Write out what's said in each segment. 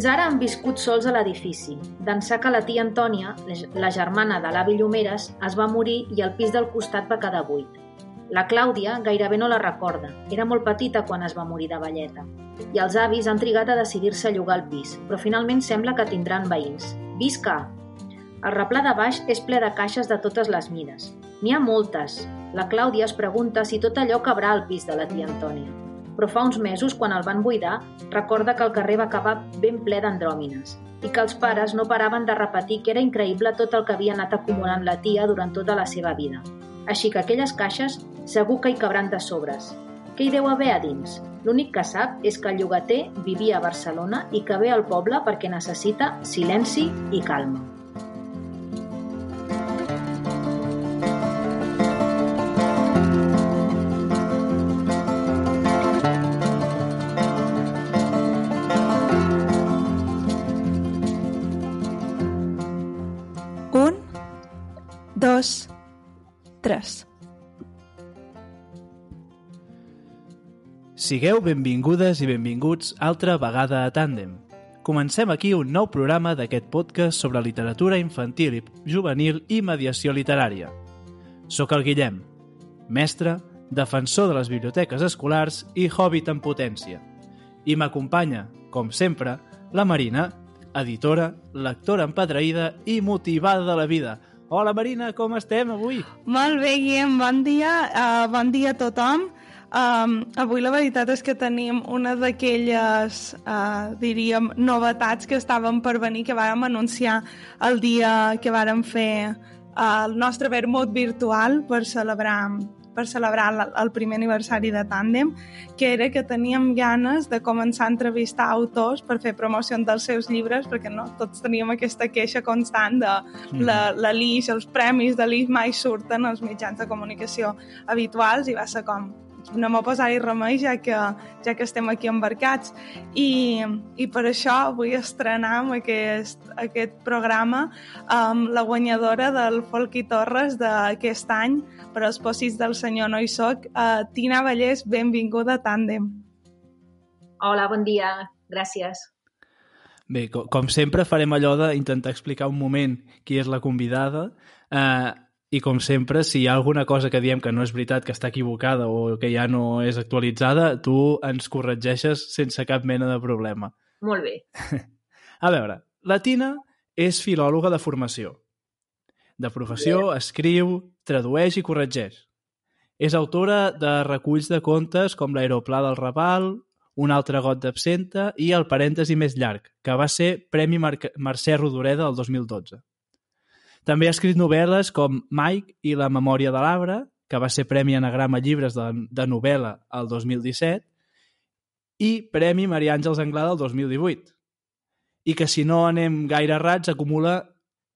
Fins ara han viscut sols a l'edifici, d'ençà que la tia Antònia, la germana de l'avi Llomeres, es va morir i el pis del costat va quedar buit. La Clàudia gairebé no la recorda, era molt petita quan es va morir de velleta. I els avis han trigat a decidir-se a llogar el pis, però finalment sembla que tindran veïns. Visca! El replà de baix és ple de caixes de totes les mides. N'hi ha moltes. La Clàudia es pregunta si tot allò cabrà al pis de la tia Antònia però fa uns mesos, quan el van buidar, recorda que el carrer va acabar ben ple d'andròmines i que els pares no paraven de repetir que era increïble tot el que havia anat acumulant la tia durant tota la seva vida. Així que aquelles caixes segur que hi cabran de sobres. Què hi deu haver a dins? L'únic que sap és que el llogater vivia a Barcelona i que ve al poble perquè necessita silenci i calma. Dos, tres. Sigueu benvingudes i benvinguts altra vegada a Tàndem. Comencem aquí un nou programa d'aquest podcast sobre literatura infantil juvenil i mediació literària. Soc el Guillem, mestre, defensor de les biblioteques escolars i hobbit en potència. I m'acompanya, com sempre, la Marina, editora, lectora empedreïda i motivada de la vida, Hola Marina, com estem avui? Molt bé, Guillem, bon dia. Uh, bon dia a tothom. Um, avui la veritat és que tenim una d'aquelles, uh, diríem, novetats que estaven per venir, que vàrem anunciar el dia que vàrem fer uh, el nostre vermut virtual per celebrar per celebrar el primer aniversari de Tàndem, que era que teníem ganes de començar a entrevistar autors per fer promoció dels seus llibres, perquè no, tots teníem aquesta queixa constant de mm. la, la l'IX, els premis de l'IX mai surten als mitjans de comunicació habituals i va ser com, anem a posar-hi remei ja que, ja que estem aquí embarcats i, i per això vull estrenar aquest, aquest programa amb la guanyadora del Folk i Torres d'aquest any per als possis del senyor No hi soc, uh, Tina Vallès, benvinguda a Tàndem. Hola, bon dia, gràcies. Bé, com, com sempre farem allò d'intentar explicar un moment qui és la convidada. Eh, i com sempre, si hi ha alguna cosa que diem que no és veritat, que està equivocada o que ja no és actualitzada, tu ens corregeixes sense cap mena de problema. Molt bé. A veure, la Tina és filòloga de formació. De professió, escriu, tradueix i corregeix. És autora de reculls de contes com l'Aeroplà del Raval, Un altre got d'absenta i El parèntesi més llarg, que va ser Premi Mar Mercè Rodoreda del 2012. També ha escrit novel·les com Mike i La memòria de l'arbre, que va ser Premi Anagrama Llibres de, de novel·la el 2017, i Premi Maria Àngels Anglada el 2018. I que, si no anem gaire rats, acumula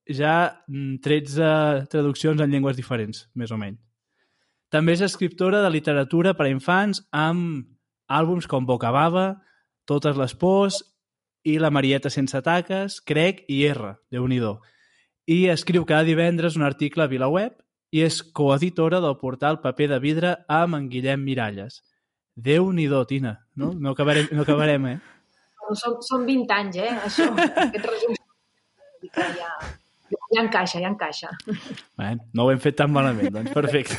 ja 13 mm, traduccions en llengües diferents, més o menys. També és escriptora de literatura per a infants amb àlbums com Boca Bava, Totes les pors i La Marieta sense taques, Crec i R, déu nhi i escriu cada divendres un article a VilaWeb i és coeditora del portal Paper de Vidre amb en Guillem Miralles. Déu-n'hi-do, Tina. No, no, acabarem, no acabarem, eh? Són, són 20 anys, eh, això. Aquest resum ja, ja encaixa, ja encaixa. Bé, no ho hem fet tan malament, doncs perfecte.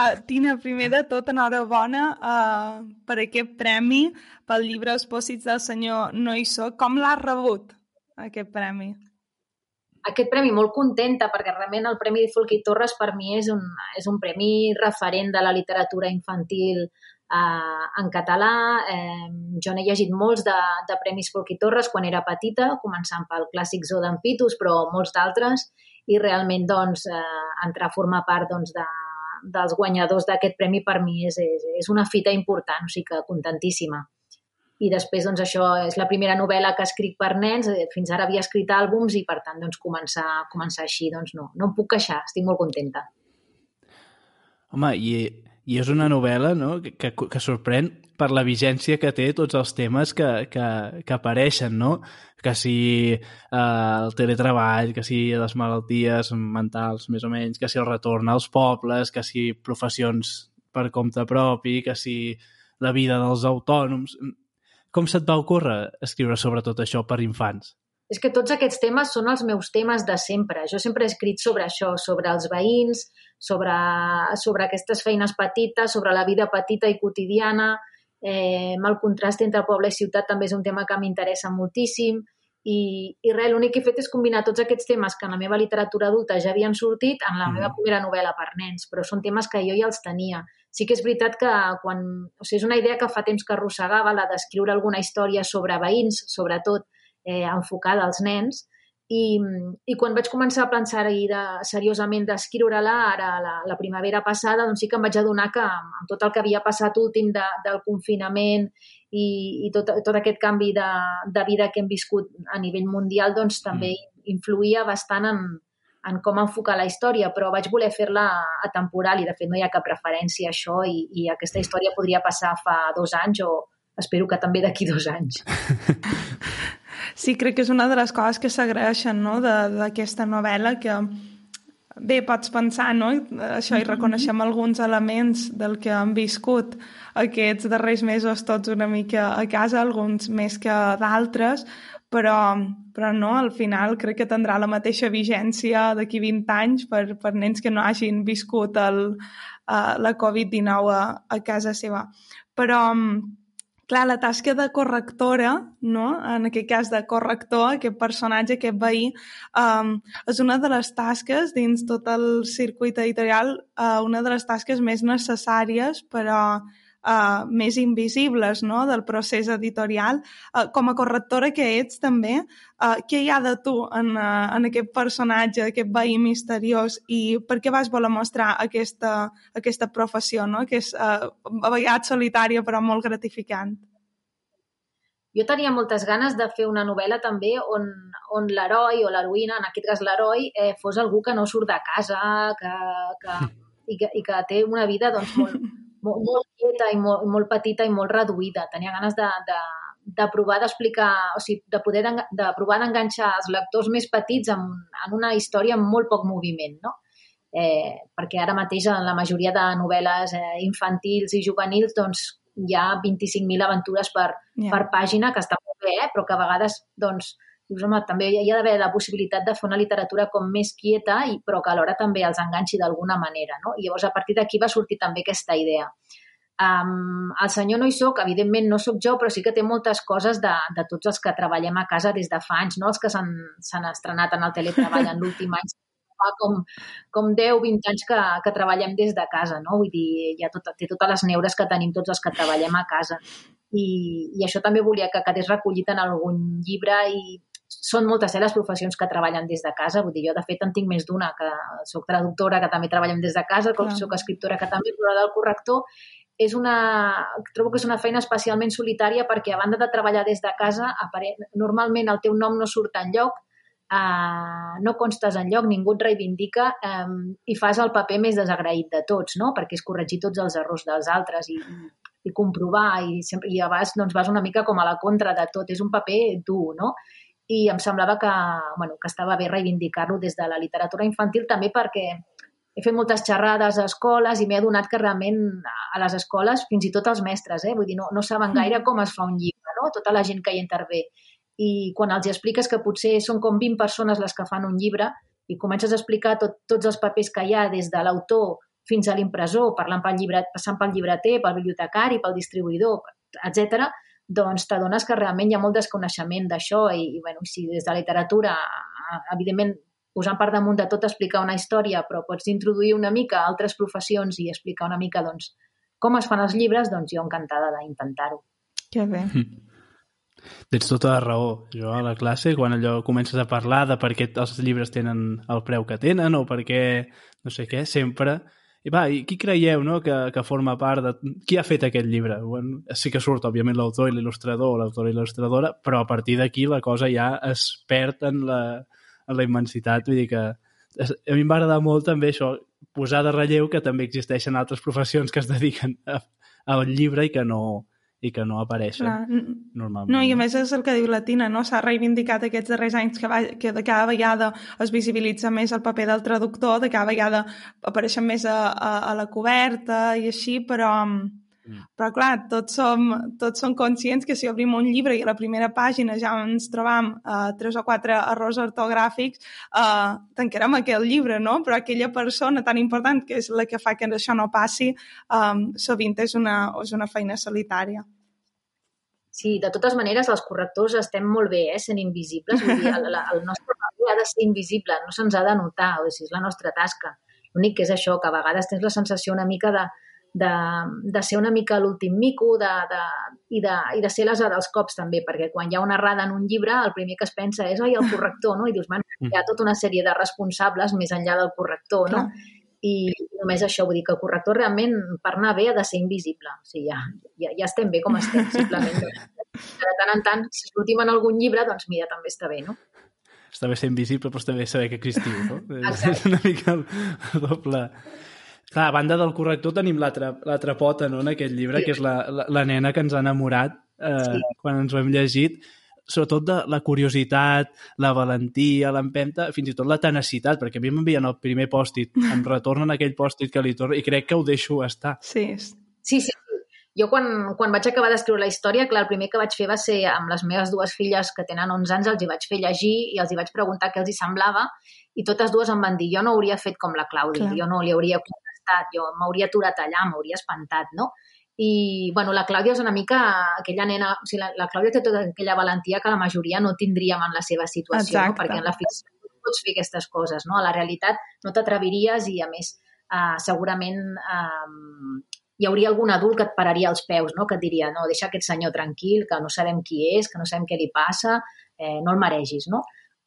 Uh, Tina, primer de tot, enhorabona uh, per aquest premi pel llibre Els pòsits del senyor No hi soc. Com l'has rebut, aquest premi? Aquest premi molt contenta perquè realment el Premi Folk i Torres per mi és un, és un premi referent de la literatura infantil eh, en català. Eh, jo n'he llegit molts de, de Premis Folk i Torres quan era petita, començant pel clàssic Zo d'en Pitus, però molts d'altres, i realment doncs, eh, entrar a formar part doncs, de, dels guanyadors d'aquest premi per mi és, és, és una fita important, o sigui que contentíssima i després doncs, això és la primera novel·la que escric per nens, eh, fins ara havia escrit àlbums i per tant doncs, començar, començar així doncs, no, no em puc queixar, estic molt contenta. Home, i, i és una novel·la no? que, que, que sorprèn per la vigència que té tots els temes que, que, que apareixen, no? Que si eh, el teletreball, que si les malalties mentals, més o menys, que si el retorn als pobles, que si professions per compte propi, que si la vida dels autònoms com se't va ocórrer escriure sobre tot això per infants? És que tots aquests temes són els meus temes de sempre. Jo sempre he escrit sobre això, sobre els veïns, sobre, sobre aquestes feines petites, sobre la vida petita i quotidiana. Eh, el contrast entre poble i ciutat també és un tema que m'interessa moltíssim. I, i res, l'únic que he fet és combinar tots aquests temes que en la meva literatura adulta ja havien sortit en la mm. meva primera novel·la per nens, però són temes que jo ja els tenia. Sí que és veritat que quan... O sigui, és una idea que fa temps que arrossegava, la d'escriure alguna història sobre veïns, sobretot, eh, enfocada als nens, i, i quan vaig començar a pensar de, seriosament d'escriure-la ara la, la primavera passada, doncs sí que em vaig adonar que amb tot el que havia passat últim de, del confinament i, i tot, tot aquest canvi de, de vida que hem viscut a nivell mundial, doncs també mm. influïa bastant en, en com enfocar la història, però vaig voler fer-la atemporal i de fet no hi ha cap referència a això i, i aquesta història podria passar fa dos anys o espero que també d'aquí dos anys. Sí, crec que és una de les coses que s'agraeixen no? d'aquesta novel·la, que bé, pots pensar, no? Això, i reconeixem alguns elements del que han viscut aquests darrers mesos tots una mica a casa, alguns més que d'altres, però, però no, al final crec que tindrà la mateixa vigència d'aquí 20 anys per, per nens que no hagin viscut el, uh, la Covid-19 a, a casa seva. Però clar, la tasca de correctora, no? en aquest cas de corrector, aquest personatge, aquest veí, um, és una de les tasques dins tot el circuit editorial, uh, una de les tasques més necessàries per a uh, més invisibles no? del procés editorial. Uh, com a correctora que ets també, uh, què hi ha de tu en, uh, en aquest personatge, aquest veí misteriós i per què vas voler mostrar aquesta, aquesta professió, no? que és uh, a vegades solitària però molt gratificant? jo tenia moltes ganes de fer una novel·la també on, on l'heroi o l'heroïna, en aquest cas l'heroi, eh, fos algú que no surt de casa que, que, i, que, i que té una vida doncs, molt, molt, molt quieta i molt, molt petita i molt reduïda. Tenia ganes de, de, de provar d'explicar, o sigui, de poder de, provar d'enganxar els lectors més petits en, en una història amb molt poc moviment, no? Eh, perquè ara mateix en la majoria de novel·les eh, infantils i juvenils doncs, hi ha 25.000 aventures per, yeah. per pàgina, que està molt bé, eh? però que a vegades doncs, dius, home, també hi ha d'haver la possibilitat de fer una literatura com més quieta, i, però que alhora també els enganxi d'alguna manera. No? I llavors, a partir d'aquí va sortir també aquesta idea. Um, el senyor no hi soc, evidentment no sóc jo, però sí que té moltes coses de, de tots els que treballem a casa des de fa anys, no? els que s'han estrenat en el teletreball en l'últim any, fa com, com 10-20 anys que, que treballem des de casa, no? Vull dir, ja tot, té totes les neures que tenim tots els que treballem a casa. I, i això també volia que quedés recollit en algun llibre i són moltes eh, les professions que treballen des de casa, vull dir, jo de fet en tinc més d'una, que sóc traductora, que també treballem des de casa, com sóc escriptora, que també, però del corrector és una, trobo que és una feina especialment solitària perquè a banda de treballar des de casa, normalment el teu nom no surt en lloc, uh, no constes en lloc, ningú et reivindica um, i fas el paper més desagraït de tots, no? perquè és corregir tots els errors dels altres i, i comprovar i, sempre, i a vegades doncs, vas una mica com a la contra de tot. És un paper dur, no? I em semblava que, bueno, que estava bé reivindicar-lo des de la literatura infantil també perquè he fet moltes xerrades a escoles i m'he adonat que realment a les escoles, fins i tot els mestres, eh, vull dir, no, no saben gaire mm. com es fa un llibre, no? tota la gent que hi intervé. I quan els expliques que potser són com 20 persones les que fan un llibre i comences a explicar tot, tots els papers que hi ha des de l'autor fins a l'impressor, parlant pel llibre, passant pel llibreter, pel bibliotecari, pel distribuïdor, etc doncs t'adones que realment hi ha molt desconeixement d'això i, i bueno, si des de la literatura, evidentment, posant per damunt de tot explicar una història, però pots introduir una mica altres professions i explicar una mica doncs, com es fan els llibres, doncs jo encantada d'intentar-ho. Que bé. Mm. Tens tota la raó. Jo a la classe, quan allò comences a parlar de per què els llibres tenen el preu que tenen o per què no sé què, sempre i va, i qui creieu no, que, que forma part de... Qui ha fet aquest llibre? Bueno, sí que surt, òbviament, l'autor i l'il·lustrador, l'autor i l'il·lustradora, però a partir d'aquí la cosa ja es perd en la, en la immensitat. Vull dir que a mi em va agradar molt també això, posar de relleu que també existeixen altres professions que es dediquen a, al llibre i que no, i que no apareixen Clar. normalment. No, i a més és el que diu la Tina, no? S'ha reivindicat aquests darrers anys que, va, que de cada vegada es visibilitza més el paper del traductor, de cada vegada apareixen més a, a, a la coberta i així, però, Mm. Però, clar, tots som, tots som conscients que si obrim un llibre i a la primera pàgina ja ens trobam uh, tres o quatre errors ortogràfics, uh, tancarem aquell llibre, no? Però aquella persona tan important que és la que fa que això no passi, um, sovint és una, és una feina solitària. Sí, de totes maneres, els correctors estem molt bé, eh, sent invisibles. Vull dir, el, el nostre paper ha de ser invisible, no se'ns ha de notar, o sigui, és la nostra tasca. L'únic que és això, que a vegades tens la sensació una mica de, de, de ser una mica l'últim mico de, de, i, de, i de ser l'asa dels cops també, perquè quan hi ha una errada en un llibre el primer que es pensa és oi, el corrector, no? I dius, man, hi ha tota una sèrie de responsables més enllà del corrector, no? I només això, vull dir que el corrector realment per anar bé ha de ser invisible. O sigui, ja, ja, ja estem bé com estem, simplement. De tant en tant, si sortim en algun llibre, doncs mira, també està bé, no? Està bé ser invisible, però està bé saber que existiu, no? Exacte. És una mica el, el doble... Clar, a banda del corrector tenim l'altra pota, no?, en aquest llibre, sí. que és la, la, la nena que ens ha enamorat eh, sí. quan ens ho hem llegit, sobretot de la curiositat, la valentia, l'empenta, fins i tot la tenacitat, perquè a mi m'envien el primer pòstit, em retornen aquell pòstit que li torna, i crec que ho deixo estar. Sí. Sí, sí. Jo quan, quan vaig acabar d'escriure la història, clar, el primer que vaig fer va ser amb les meves dues filles que tenen 11 anys, els hi vaig fer llegir i els hi vaig preguntar què els hi semblava i totes dues em van dir jo no hauria fet com la Clàudia, clar. jo no li hauria contestat, jo m'hauria aturat allà, m'hauria espantat, no? I, bueno, la Clàudia és una mica aquella nena... O sigui, la, la Clàudia té tota aquella valentia que la majoria no tindríem en la seva situació, Exacte. no? perquè en la ficció no pots fer aquestes coses, no? A la realitat no t'atreviries i, a més, eh, segurament eh, hi hauria algun adult que et pararia als peus, no? que et diria, no, deixa aquest senyor tranquil, que no sabem qui és, que no sabem què li passa, eh, no el maregis, no?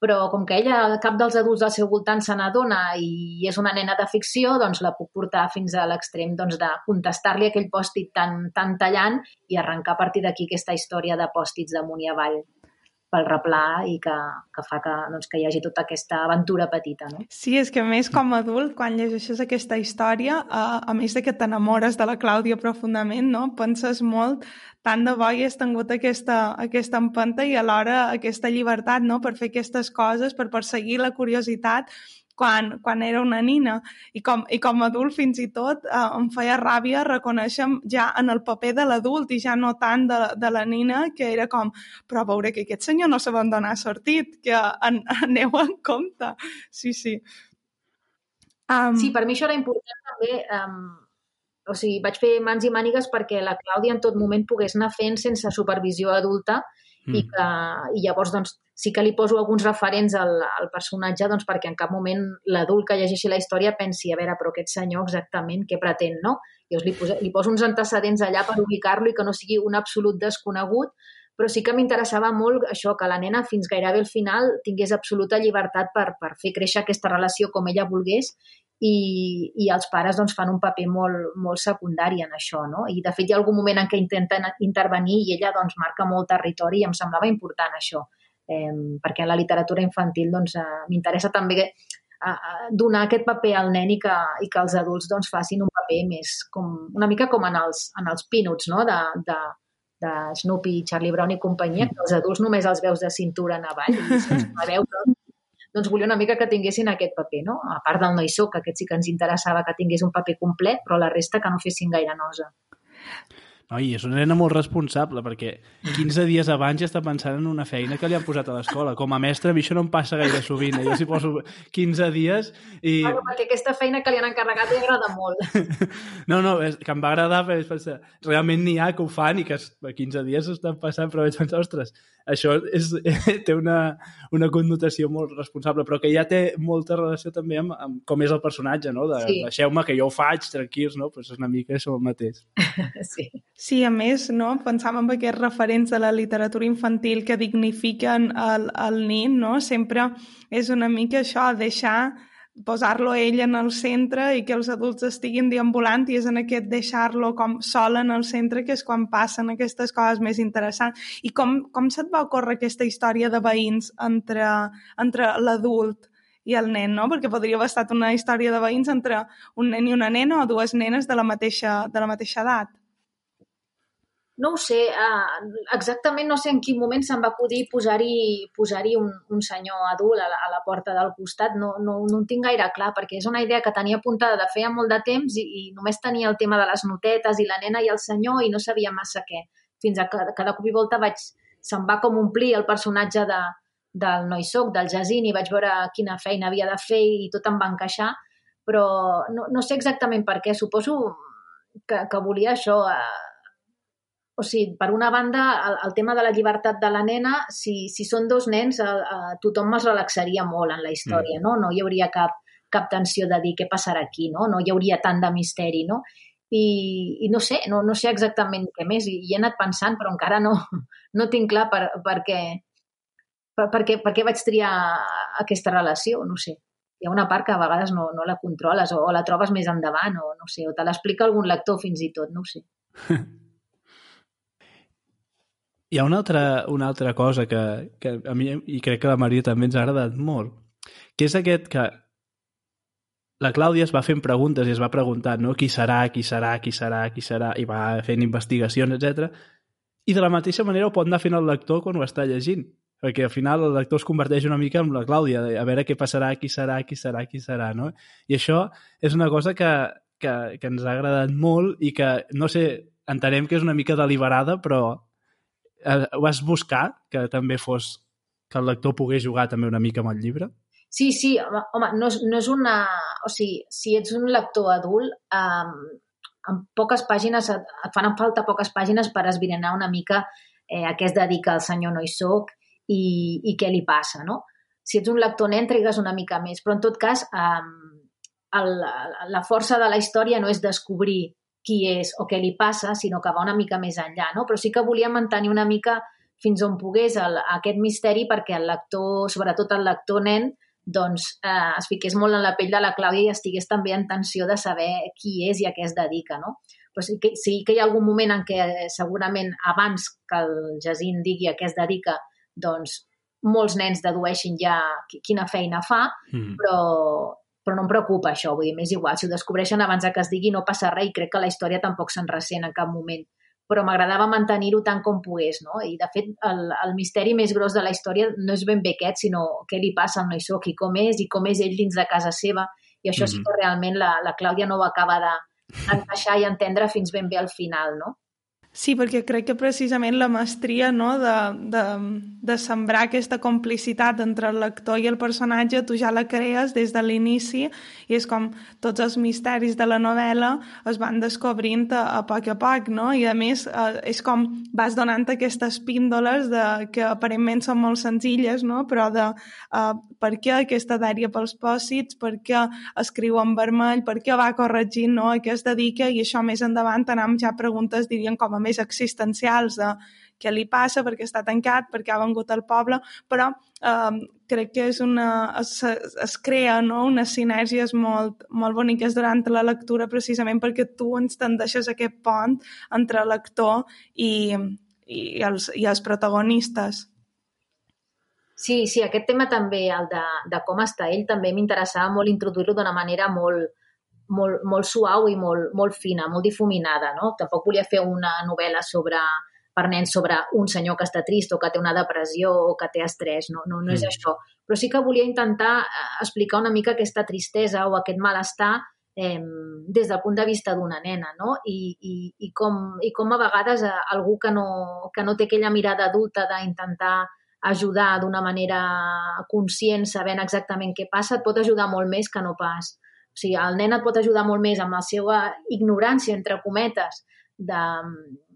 Però com que ella, cap dels adults al seu voltant se n'adona i és una nena de ficció, doncs la puc portar fins a l'extrem doncs, de contestar-li aquell pòstit tan, tan tallant i arrencar a partir d'aquí aquesta història de pòstits d'amunt i avall pel replà i que, que fa que, doncs, que hi hagi tota aquesta aventura petita. No? Sí, és que a més com a adult, quan llegeixes aquesta història, a, a més de que t'enamores de la Clàudia profundament, no? penses molt tant de bo hi has tingut aquesta, aquesta empenta i alhora aquesta llibertat no? per fer aquestes coses, per perseguir la curiositat quan, quan era una nina. I com, i com a adult fins i tot eh, em feia ràbia reconèixer ja en el paper de l'adult i ja no tant de, de la nina, que era com, però a veure que aquest senyor no saben donar sortit, que en, aneu en compte. Sí, sí. Um... Sí, per mi això era important també um, o sigui, vaig fer mans i mànigues perquè la Clàudia en tot moment pogués anar fent sense supervisió adulta mm. i, que, i llavors doncs, sí que li poso alguns referents al, al personatge doncs, perquè en cap moment l'adult que llegeixi la història pensi, a veure, però aquest senyor exactament què pretén, no? Llavors li, poso, li poso uns antecedents allà per ubicar-lo i que no sigui un absolut desconegut, però sí que m'interessava molt això, que la nena fins gairebé al final tingués absoluta llibertat per, per fer créixer aquesta relació com ella volgués i, i els pares doncs, fan un paper molt, molt secundari en això. No? I, de fet, hi ha algun moment en què intenten intervenir i ella doncs, marca molt territori i em semblava important això, eh, perquè en la literatura infantil doncs, eh, m'interessa també eh, donar aquest paper al nen i que, i que els adults doncs, facin un paper més com, una mica com en els, en els Peanuts, no? de, de, de Snoopy, Charlie Brown i companyia, que els adults només els veus de cintura en avall i sense veure doncs volia una mica que tinguessin aquest paper, no? A part del no hi soc, que aquest sí que ens interessava que tingués un paper complet, però la resta que no fessin gaire nosa. Oi, és una nena molt responsable, perquè 15 dies abans ja està pensant en una feina que li han posat a l'escola. Com a mestre, a mi això no em passa gaire sovint. Eh? Jo s'hi poso 15 dies i... Bueno, perquè aquesta feina que li han encarregat li agrada molt. No, no, és que em va agradar perquè pensar, realment n'hi ha que ho fan i que a 15 dies estan passant, però vaig pensar, ostres, això és, té una, una connotació molt responsable, però que ja té molta relació també amb, amb com és el personatge, no? De, sí. Deixeu-me que jo ho faig, tranquils, no? Pues és una mica això el mateix. Sí. Sí, a més, no? pensàvem en aquests referents de la literatura infantil que dignifiquen el, el nin, no? sempre és una mica això, deixar posar-lo ell en el centre i que els adults estiguin deambulant i és en aquest deixar-lo com sol en el centre que és quan passen aquestes coses més interessants. I com, com se't va ocórrer aquesta història de veïns entre, entre l'adult i el nen, no? Perquè podria haver estat una història de veïns entre un nen i una nena o dues nenes de la mateixa, de la mateixa edat. No ho sé, uh, exactament no sé en quin moment se'm va acudir posar-hi posar, un, un senyor adult a la, a la porta del costat, no, no, no en tinc gaire clar, perquè és una idea que tenia apuntada de feia molt de temps i, i només tenia el tema de les notetes i la nena i el senyor i no sabia massa què. Fins a cada, cada cop i volta vaig, se'm va com omplir el personatge de, del no hi soc, del Jacint, i vaig veure quina feina havia de fer i tot em va encaixar, però no, no sé exactament per què. Suposo que, que volia això, eh, o sigui, per una banda, el, el tema de la llibertat de la nena, si, si són dos nens, a, a, tothom es relaxaria molt en la història, mm. no? No hi hauria cap, cap tensió de dir què passarà aquí, no? No hi hauria tant de misteri, no? I, i no sé, no, no sé exactament què més, i, i he anat pensant, però encara no, no tinc clar per, per, què, per, per, què, per què vaig triar aquesta relació, no sé. Hi ha una part que a vegades no, no la controles o, o la trobes més endavant o no sé, o te l'explica algun lector fins i tot, no ho sé. Hi ha una altra, una altra cosa que, que a mi, i crec que la Maria també ens ha agradat molt, que és aquest que la Clàudia es va fent preguntes i es va preguntar no? qui serà, qui serà, qui serà, qui serà, i va fent investigacions, etc. I de la mateixa manera ho pot anar fent el lector quan ho està llegint, perquè al final el lector es converteix una mica en la Clàudia, a veure què passarà, qui serà, qui serà, qui serà, no? I això és una cosa que, que, que ens ha agradat molt i que, no sé, entenem que és una mica deliberada, però eh, vas buscar que també fos que el lector pogués jugar també una mica amb el llibre? Sí, sí, home, home no, és, no és una... O sigui, si ets un lector adult, um, en poques pàgines, et, fan falta poques pàgines per esbrinar una mica eh, a què es dedica el senyor no hi soc i, i què li passa, no? Si ets un lector nen, trigues una mica més, però en tot cas, um, el, la força de la història no és descobrir qui és o què li passa, sinó que va una mica més enllà, no? Però sí que volia mantenir una mica fins on pogués el, aquest misteri perquè el lector, sobretot el lector nen, doncs eh, es fiqués molt en la pell de la Clàudia i estigués també en tensió de saber qui és i a què es dedica, no? Però sí que, sí que hi ha algun moment en què eh, segurament abans que el Jacint digui a què es dedica, doncs molts nens dedueixin ja quina feina fa, mm. però, però no em preocupa això, vull dir, m'és igual, si ho descobreixen abans que es digui no passa res i crec que la història tampoc se'n ressent en cap moment però m'agradava mantenir-ho tant com pogués, no? I, de fet, el, el misteri més gros de la història no és ben bé aquest, sinó què li passa al noi soc i com és, i com és ell dins de casa seva, i això mm -hmm. sí que realment la, la Clàudia no ho acaba d'encaixar i entendre fins ben bé al final, no? Sí, perquè crec que precisament la mestria no, de, de, de sembrar aquesta complicitat entre el lector i el personatge, tu ja la crees des de l'inici i és com tots els misteris de la novel·la es van descobrint a, a poc a poc, no? I a més eh, és com vas donant aquestes píndoles de, que aparentment són molt senzilles, no? Però de eh, per què aquesta dèria pels pòsits, per què escriu en vermell, per què va corregint no? a què es dedica i això més endavant anem ja preguntes, diríem, com a més existencials de què li passa, perquè està tancat, perquè ha vengut al poble, però eh, crec que és una, es, es crea no? unes sinergies molt, molt boniques durant la lectura precisament perquè tu ens tendeixes aquest pont entre lector i, i, els, i els protagonistes. Sí, sí, aquest tema també, el de, de com està ell, també m'interessava molt introduir-lo d'una manera molt, molt, molt suau i molt, molt fina, molt difuminada, no? Tampoc volia fer una novel·la sobre per nens sobre un senyor que està trist o que té una depressió o que té estrès, no, no, no és mm. això. Però sí que volia intentar eh, explicar una mica aquesta tristesa o aquest malestar eh, des del punt de vista d'una nena, no? I, i, i, com, I com a vegades eh, algú que no, que no té aquella mirada adulta d'intentar ajudar d'una manera conscient, sabent exactament què passa, et pot ajudar molt més que no pas o sigui, el nen et pot ajudar molt més amb la seva ignorància, entre cometes, de,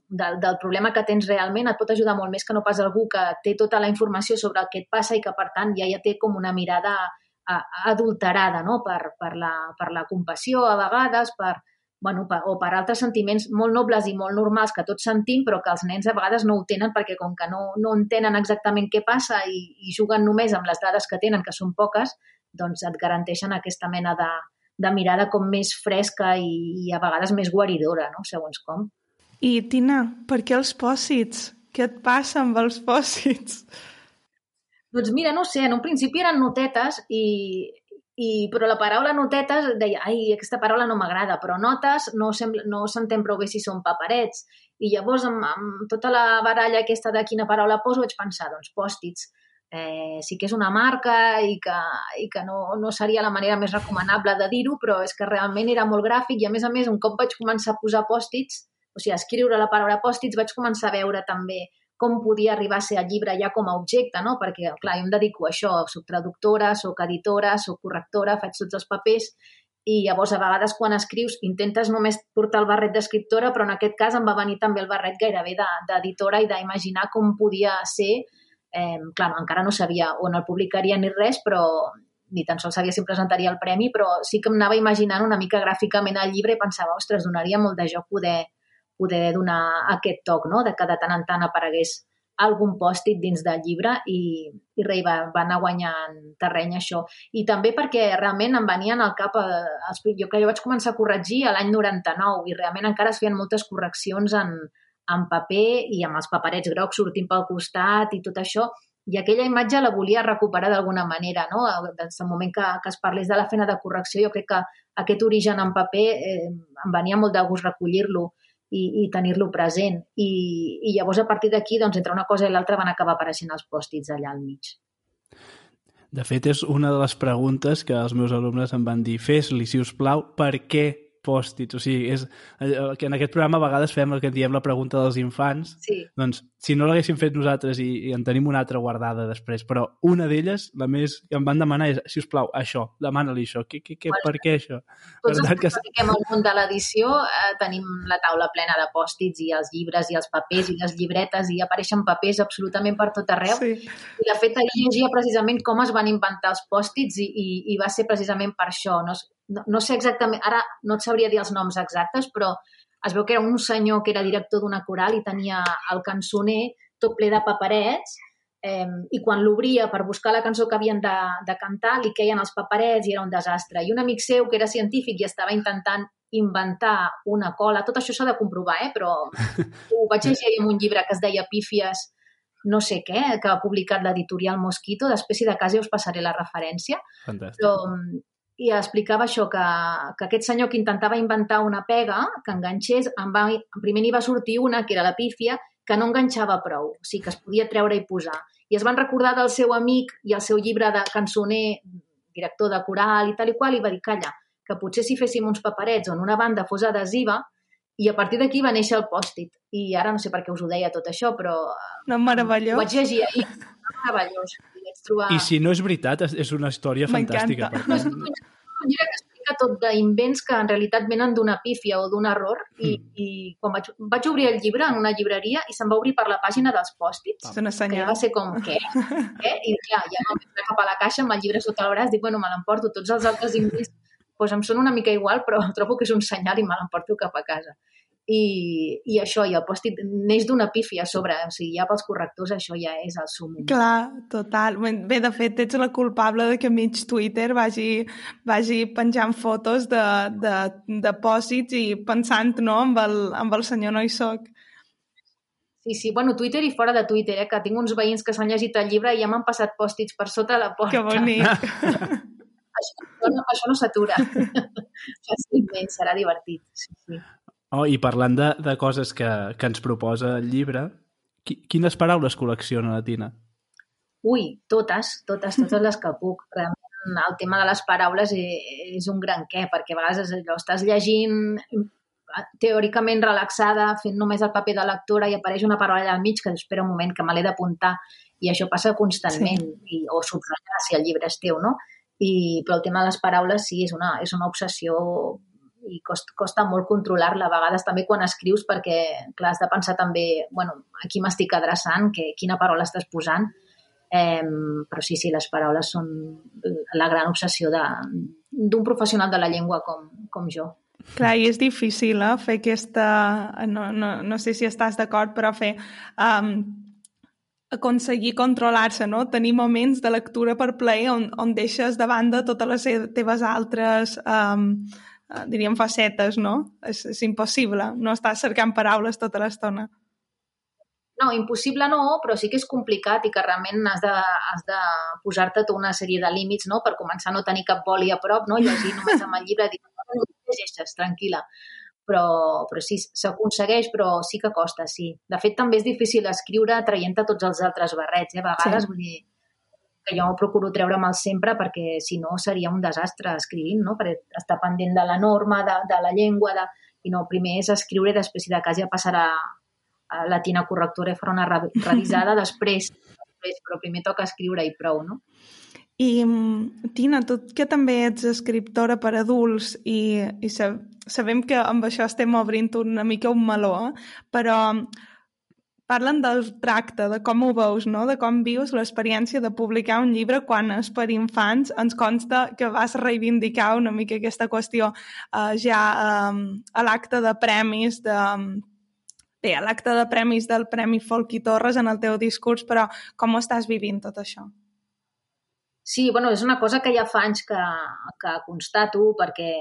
del, del problema que tens realment, et pot ajudar molt més que no pas algú que té tota la informació sobre el que et passa i que, per tant, ja ja té com una mirada adulterada no? per, per, la, per la compassió a vegades, per, bueno, per, o per altres sentiments molt nobles i molt normals que tots sentim, però que els nens a vegades no ho tenen perquè com que no, no entenen exactament què passa i, i juguen només amb les dades que tenen, que són poques, doncs et garanteixen aquesta mena de, de mirada com més fresca i, i a vegades més guaridora, no? segons com. I, Tina, per què els pòsits? Què et passa amb els pòsits? Doncs mira, no sé, en un principi eren notetes i, i, però la paraula notetes deia, ai, aquesta paraula no m'agrada, però notes no s'entén no prou bé si són paperets I llavors, amb, amb tota la baralla aquesta de quina paraula poso, vaig pensar, doncs, pòstits, eh, sí que és una marca i que, i que no, no seria la manera més recomanable de dir-ho, però és que realment era molt gràfic i, a més a més, un cop vaig començar a posar pòstits, o sigui, a escriure la paraula pòstits, vaig començar a veure també com podia arribar a ser el llibre ja com a objecte, no? perquè, clar, jo em dedico a això, soc traductora, soc editora, soc correctora, faig tots els papers, i llavors a vegades quan escrius intentes només portar el barret d'escriptora, però en aquest cas em va venir també el barret gairebé d'editora i d'imaginar com podia ser Eh, clar, encara no sabia on el publicaria ni res, però ni tan sols sabia si em presentaria el premi, però sí que em anava imaginant una mica gràficament el llibre i pensava, ostres, donaria molt de joc poder, poder donar aquest toc, no?, de que de tant en tant aparegués algun pòstit dins del llibre i, i rei, va, va anar guanyant terreny això. I també perquè realment em venien al cap, eh, els, jo que jo vaig començar a corregir l'any 99 i realment encara es feien moltes correccions en, en paper i amb els paperets grocs sortint pel costat i tot això, i aquella imatge la volia recuperar d'alguna manera, no? Des del moment que, que es parlés de la feina de correcció, jo crec que aquest origen en paper eh, em venia molt de gust recollir-lo i, i tenir-lo present. I, I llavors, a partir d'aquí, doncs, entre una cosa i l'altra van acabar apareixent els pòstits allà al mig. De fet, és una de les preguntes que els meus alumnes em van dir fes-li, si us plau, per què pòstits. O sigui, és, eh, que en aquest programa a vegades fem el que diem la pregunta dels infants. Sí. Doncs, si no l'haguéssim fet nosaltres i, i en tenim una altra guardada després, però una d'elles, la més que em van demanar és, si us plau, això, demana-li això. Què, què, què, per què això? Tots els que dediquem al món de l'edició eh, tenim la taula plena de pòstits i els llibres i els papers i les llibretes i apareixen papers absolutament per tot arreu. Sí. I de fet, ahir llegia precisament com es van inventar els pòstits i, i, i va ser precisament per això. No? no, no sé exactament, ara no et sabria dir els noms exactes, però es veu que era un senyor que era director d'una coral i tenia el cançoner tot ple de paperets eh, i quan l'obria per buscar la cançó que havien de, de cantar li queien els paperets i era un desastre. I un amic seu que era científic i estava intentant inventar una cola, tot això s'ha de comprovar, eh? però ho vaig llegir en un llibre que es deia Pífies no sé què, que ha publicat l'editorial Mosquito, després si de casa us passaré la referència. Fantàstic. Però i explicava això, que, que aquest senyor que intentava inventar una pega que enganxés, en va, primer n'hi va sortir una, que era la pífia, que no enganxava prou, o sigui, que es podia treure i posar. I es van recordar del seu amic i el seu llibre de cançoner, director de coral i tal i qual, i va dir, calla, que potser si féssim uns paperets on una banda fos adhesiva, i a partir d'aquí va néixer el pòstit. I ara no sé per què us ho deia tot això, però... No, meravellós. Ho vaig llegir ahir. Meravellós trobar... I si no és veritat, és una història fantàstica. No, és un llibre que explica tot d'invents que en realitat venen d'una pífia o d'un error i, mm. i quan vaig, vaig obrir el llibre en una llibreria i se'm va obrir per la pàgina dels pòstits. És una senyal. Que va ser com, què? què? I clar, ja vam cap a la caixa amb el llibre sota el braç, dic, bueno, me l'emporto. Tots els altres invents doncs em són una mica igual, però trobo que és un senyal i me l'emporto cap a casa i, i això, i el pòstit neix d'una pífia a sobre, o sigui, ja pels correctors això ja és el sum. Clar, total. Bé, de fet, ets la culpable de que mig Twitter vagi, vagi penjant fotos de, de, de pòsits i pensant no, amb, el, amb el senyor no hi soc. Sí, sí, bueno, Twitter i fora de Twitter, eh, que tinc uns veïns que s'han llegit el llibre i ja m'han passat pòstits per sota la porta. Que bonic. això, això no, això no s'atura. Fàcilment, serà divertit. Sí, sí. Oh, I parlant de, de coses que, que ens proposa el llibre, qui, quines paraules col·lecciona la Tina? Ui, totes, totes, totes les que puc. Realment el tema de les paraules és un gran què, perquè a vegades allò, estàs llegint teòricament relaxada, fent només el paper de lectora i apareix una paraula allà al mig que espera un moment que me l'he d'apuntar i això passa constantment, sí. i, o subratllar si el llibre és teu, no? I, però el tema de les paraules sí, és una, és una obsessió i costa, costa molt controlar-la a vegades també quan escrius perquè, clar, has de pensar també, bueno, a qui m'estic adreçant, que, quina paraula estàs posant, eh, però sí, sí, les paraules són la gran obsessió d'un professional de la llengua com, com jo. Clar, i és difícil eh, fer aquesta... No, no, no sé si estàs d'acord, però fer... Um, aconseguir controlar-se, no? Tenir moments de lectura per plaer on, on deixes de banda totes les teves altres um, eh, diríem, facetes, no? És, és impossible no estar cercant paraules tota l'estona. No, impossible no, però sí que és complicat i que realment has de, has de posar-te tota una sèrie de límits no? per començar a no tenir cap boli a prop, no? llegir només amb el llibre dir, no, no llegeixes, tranquil·la. Però, però sí, s'aconsegueix, però sí que costa, sí. De fet, també és difícil escriure traient-te tots els altres barrets, eh? a vegades, sí. vull dir, que jo procuro treure'm sempre perquè si no seria un desastre escrivint, no? perquè està pendent de la norma, de, de la llengua, de... i no, primer és escriure i després si de cas ja passarà a la tina correctora i farà una revisada després, després, però primer toca escriure i prou, no? I, mm, Tina, tu que també ets escriptora per adults i, i sabem que amb això estem obrint una mica un meló, però parlen del tracte, de com ho veus, no? de com vius l'experiència de publicar un llibre quan és per infants. Ens consta que vas reivindicar una mica aquesta qüestió uh, ja uh, a l'acte de premis de, bé, a l'acte de premis del Premi Folk i Torres en el teu discurs, però com ho estàs vivint tot això? Sí, bueno, és una cosa que ja fa anys que, que constato perquè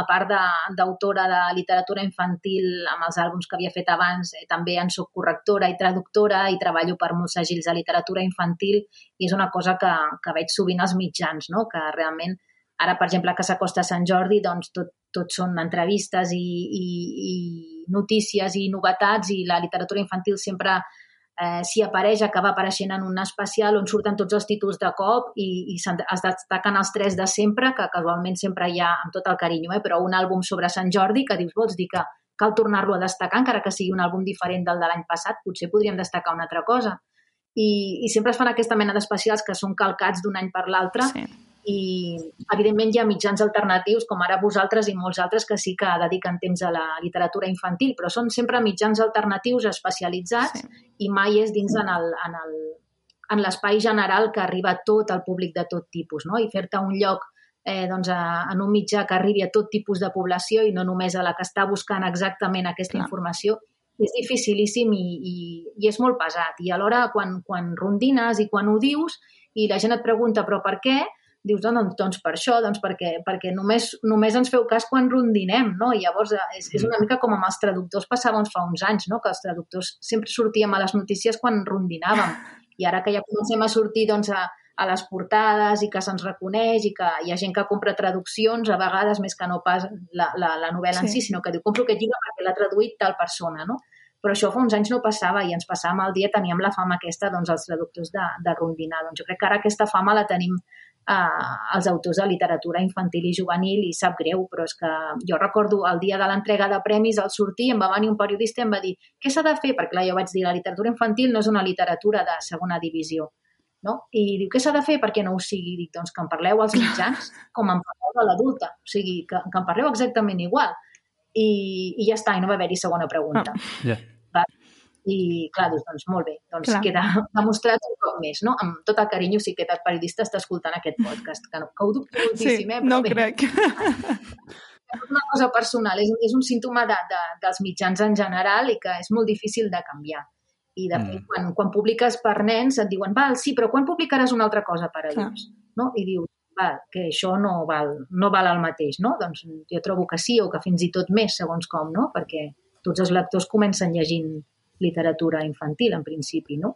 a part d'autora de, de literatura infantil amb els àlbums que havia fet abans, eh, també en soc correctora i traductora i treballo per molts segils de literatura infantil i és una cosa que, que veig sovint als mitjans, no? que realment ara, per exemple, que s'acosta Sant Jordi, doncs tot, tot són entrevistes i, i, i notícies i novetats i la literatura infantil sempre eh, si apareix, acaba apareixent en un especial on surten tots els títols de cop i, i es destaquen els tres de sempre, que casualment sempre hi ha, amb tot el carinyo, eh, però un àlbum sobre Sant Jordi que dius, vols dir que cal tornar-lo a destacar, encara que sigui un àlbum diferent del de l'any passat, potser podríem destacar una altra cosa. I, i sempre es fan aquesta mena d'especials que són calcats d'un any per l'altre sí i evidentment hi ha mitjans alternatius com ara vosaltres i molts altres que sí que dediquen temps a la literatura infantil, però són sempre mitjans alternatius especialitzats sí. i mai és dins en el, en el, en l'espai general que arriba a tot el públic de tot tipus, no? I fer-te un lloc eh, doncs, a, en un mitjà que arribi a tot tipus de població i no només a la que està buscant exactament aquesta Clar. informació, és dificilíssim i, i, i és molt pesat. I alhora, quan, quan rondines i quan ho dius i la gent et pregunta però per què, dius, doncs, doncs per això, doncs perquè, perquè només, només ens feu cas quan rondinem, no? I llavors eh, és, és una mm. mica com amb els traductors passava fa uns anys, no? Que els traductors sempre sortíem a les notícies quan rondinàvem. I ara que ja comencem a sortir doncs, a, a les portades i que se'ns reconeix i que hi ha gent que compra traduccions, a vegades més que no pas la, la, la novel·la sí. en si, sinó que diu, compro aquest llibre perquè l'ha traduït tal persona, no? Però això fa uns anys no passava i ens passàvem el dia, teníem la fama aquesta, doncs, els traductors de, de rondinar. Doncs jo crec que ara aquesta fama la tenim eh, els autors de literatura infantil i juvenil i sap greu, però és que jo recordo el dia de l'entrega de premis al sortir em va venir un periodista i em va dir què s'ha de fer? Perquè clar, jo vaig dir la literatura infantil no és una literatura de segona divisió. No? I diu, què s'ha de fer perquè no ho sigui? Dic, doncs que en parleu als mitjans com en parleu de l'adulta. O sigui, que, que en parleu exactament igual. I, i ja està, i no va haver-hi segona pregunta. Oh, yeah. I, clar, dius, doncs molt bé, doncs clar. queda demostrat un cop més, no? Amb tot el carinyo, si aquest periodista està escoltant aquest podcast, que, no, que ho dubto moltíssim, sí, eh? Però no bé. crec. És una cosa personal, és, és un símptoma de, de, dels mitjans en general i que és molt difícil de canviar. I, de fet, mm. quan, quan publiques per nens et diuen, val, sí, però quan publicaràs una altra cosa per adults? No? I dius, val, que això no val, no val el mateix, no? Doncs jo trobo que sí, o que fins i tot més, segons com, no? Perquè tots els lectors comencen llegint literatura infantil, en principi, no?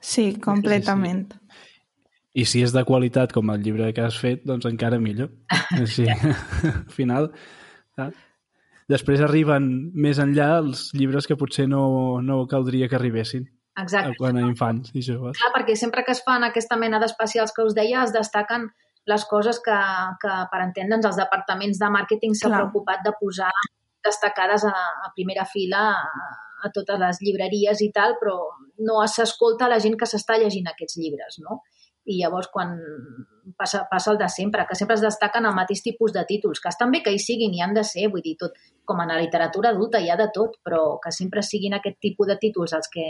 Sí, completament. Sí, sí. I si és de qualitat com el llibre que has fet, doncs encara millor. Sí, al final... Ah. Després arriben més enllà els llibres que potser no, no caldria que arribessin. Exacte. Quan a infants i joves. Clar, perquè sempre que es fan aquesta mena d'especials que us deia, es destaquen les coses que, que per entendre'ns, els departaments de màrqueting s'han preocupat de posar destacades a, a primera fila a totes les llibreries i tal, però no s'escolta la gent que s'està llegint aquests llibres, no? I llavors quan passa, passa el de sempre, que sempre es destaquen el mateix tipus de títols, que estan bé que hi siguin i han de ser, vull dir, tot, com en la literatura adulta hi ha de tot, però que sempre siguin aquest tipus de títols els que,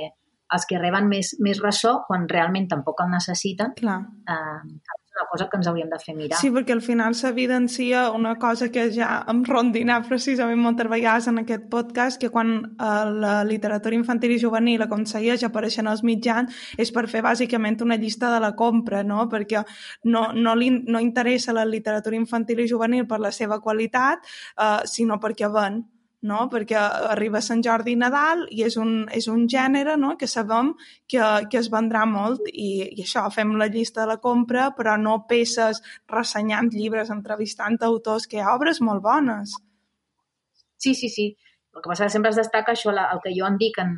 els que reben més, més ressò quan realment tampoc el necessiten, Clar. Eh, una cosa que ens hauríem de fer mirar. Sí, perquè al final s'evidencia una cosa que ja hem rondinat precisament moltes vegades en aquest podcast, que quan eh, la literatura infantil i juvenil aconsegueix apareixen als mitjans és per fer bàsicament una llista de la compra, no? perquè no, no, li, no interessa la literatura infantil i juvenil per la seva qualitat, eh, sinó perquè ven no? perquè arriba Sant Jordi i Nadal i és un, és un gènere no? que sabem que, que es vendrà molt i, i això, fem la llista de la compra però no peces ressenyant llibres, entrevistant autors, que hi ha obres molt bones. Sí, sí, sí. El que passa sempre es destaca això, la, el que jo en dic en,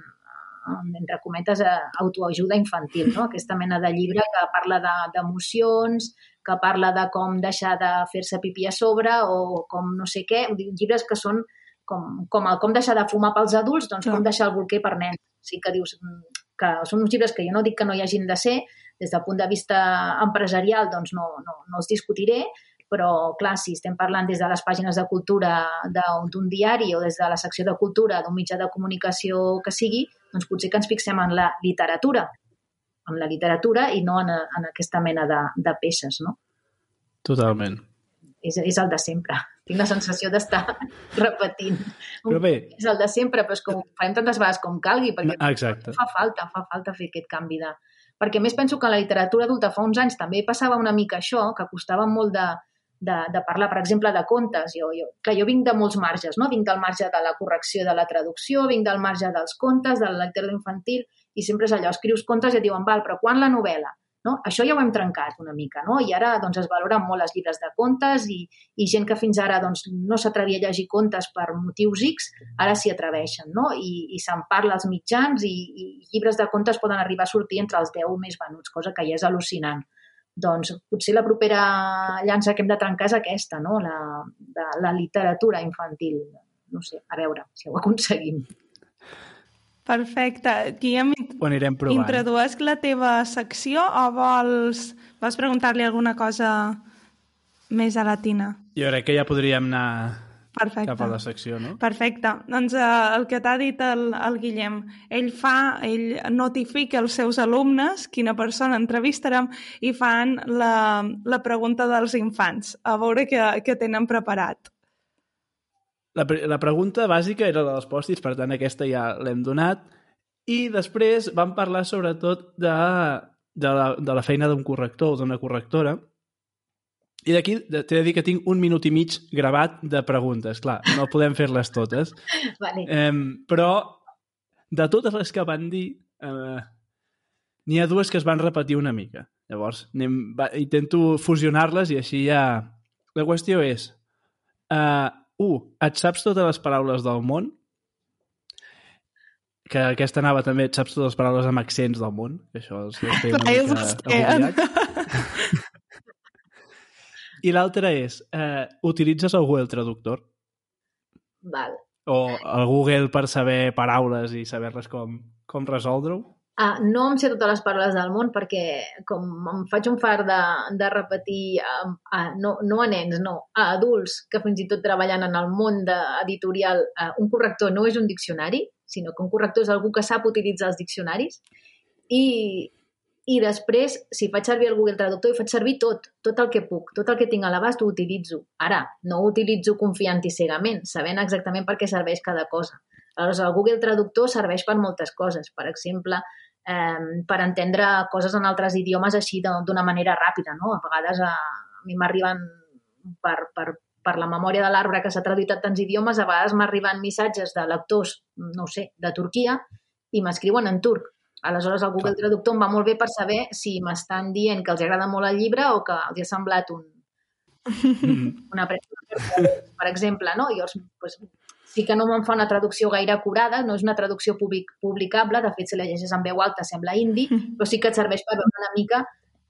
entre cometes, eh, autoajuda infantil, no? aquesta mena de llibre que parla d'emocions, de, que parla de com deixar de fer-se pipí a sobre o com no sé què, llibres que són com, com el com deixar de fumar pels adults, doncs com deixar el bolquer per nens. O sigui que dius mm, que són uns llibres que jo no dic que no hi hagin de ser, des del punt de vista empresarial doncs no, no, no els discutiré, però clar, si estem parlant des de les pàgines de cultura d'un diari o des de la secció de cultura d'un mitjà de comunicació que sigui, doncs potser que ens fixem en la literatura, en la literatura i no en, en aquesta mena de, de peces, no? Totalment. És, és el de sempre. Tinc la sensació d'estar repetint. Però bé... És el de sempre, però és com farem tantes vegades com calgui, perquè Exacte. fa falta, fa falta fer aquest canvi de... Perquè més penso que en la literatura adulta fa uns anys també passava una mica això, que costava molt de, de, de parlar, per exemple, de contes. Jo, jo, clar, jo vinc de molts marges, no? Vinc del marge de la correcció de la traducció, vinc del marge dels contes, de la lectura infantil, i sempre és allò, escrius contes i et diuen, val, però quan la novel·la? No? Això ja ho hem trencat una mica, no? I ara doncs, es valoren molt els llibres de contes i, i gent que fins ara doncs, no s'atrevia a llegir contes per motius X, ara s'hi atreveixen, no? I, i se'n parla als mitjans i, i llibres de contes poden arribar a sortir entre els 10 més venuts, cosa que ja és al·lucinant doncs potser la propera llança que hem de trencar és aquesta, no? la, de, la literatura infantil. No sé, a veure si ho aconseguim. Perfecte. Guillem, ho anirem provant. introdueix la teva secció o vols, vols preguntar-li alguna cosa més a la Tina? Jo crec que ja podríem anar Perfecte. cap a la secció, no? Perfecte. Doncs eh, el que t'ha dit el, el Guillem, ell fa, ell notifica als seus alumnes quina persona entrevistarem i fan la, la pregunta dels infants, a veure què, què tenen preparat. La, la pregunta bàsica era la dels pòstits, per tant aquesta ja l'hem donat, i després vam parlar sobretot de, de, la, de la feina d'un corrector o d'una correctora, i d'aquí t'he de dir que tinc un minut i mig gravat de preguntes. Clar, no podem fer-les totes. Vale. Eh, però de totes les que van dir, eh, n'hi ha dues que es van repetir una mica. Llavors, anem, va, intento fusionar-les i així ja... La qüestió és... Eh, un, et saps totes les paraules del món? Que aquesta anava també, et saps totes les paraules amb accents del món? Que això té una mica. I l'altra és, eh, utilitzes el Google Traductor? Val. O el Google per saber paraules i saber-les com, com resoldre-ho? Ah, no em sé totes les paraules del món perquè com em faig un far de, de repetir, a, a, no, no a nens, no, a adults que fins i tot treballant en el món editorial, uh, un corrector no és un diccionari, sinó que un corrector és algú que sap utilitzar els diccionaris i, i després, si faig servir el Google Traductor, hi faig servir tot, tot el que puc, tot el que tinc a l'abast ho utilitzo. Ara, no ho utilitzo confiant-hi cegament, sabent exactament per què serveix cada cosa. Aleshores, el Google Traductor serveix per moltes coses. Per exemple, eh, per entendre coses en altres idiomes així d'una manera ràpida. No? A vegades a, a mi m'arriben per, per, per la memòria de l'arbre que s'ha traduït a tants idiomes, a vegades m'arriben missatges de lectors, no sé, de Turquia i m'escriuen en turc. Aleshores, el Google Traductor em va molt bé per saber si m'estan dient que els agrada molt el llibre o que els ha semblat un, una per exemple, no? I llavors, pues, sí que no me'n fa una traducció gaire acurada, no és una traducció public, publicable, de fet, si la llegeix en veu alta sembla indi, però sí que et serveix per veure una mica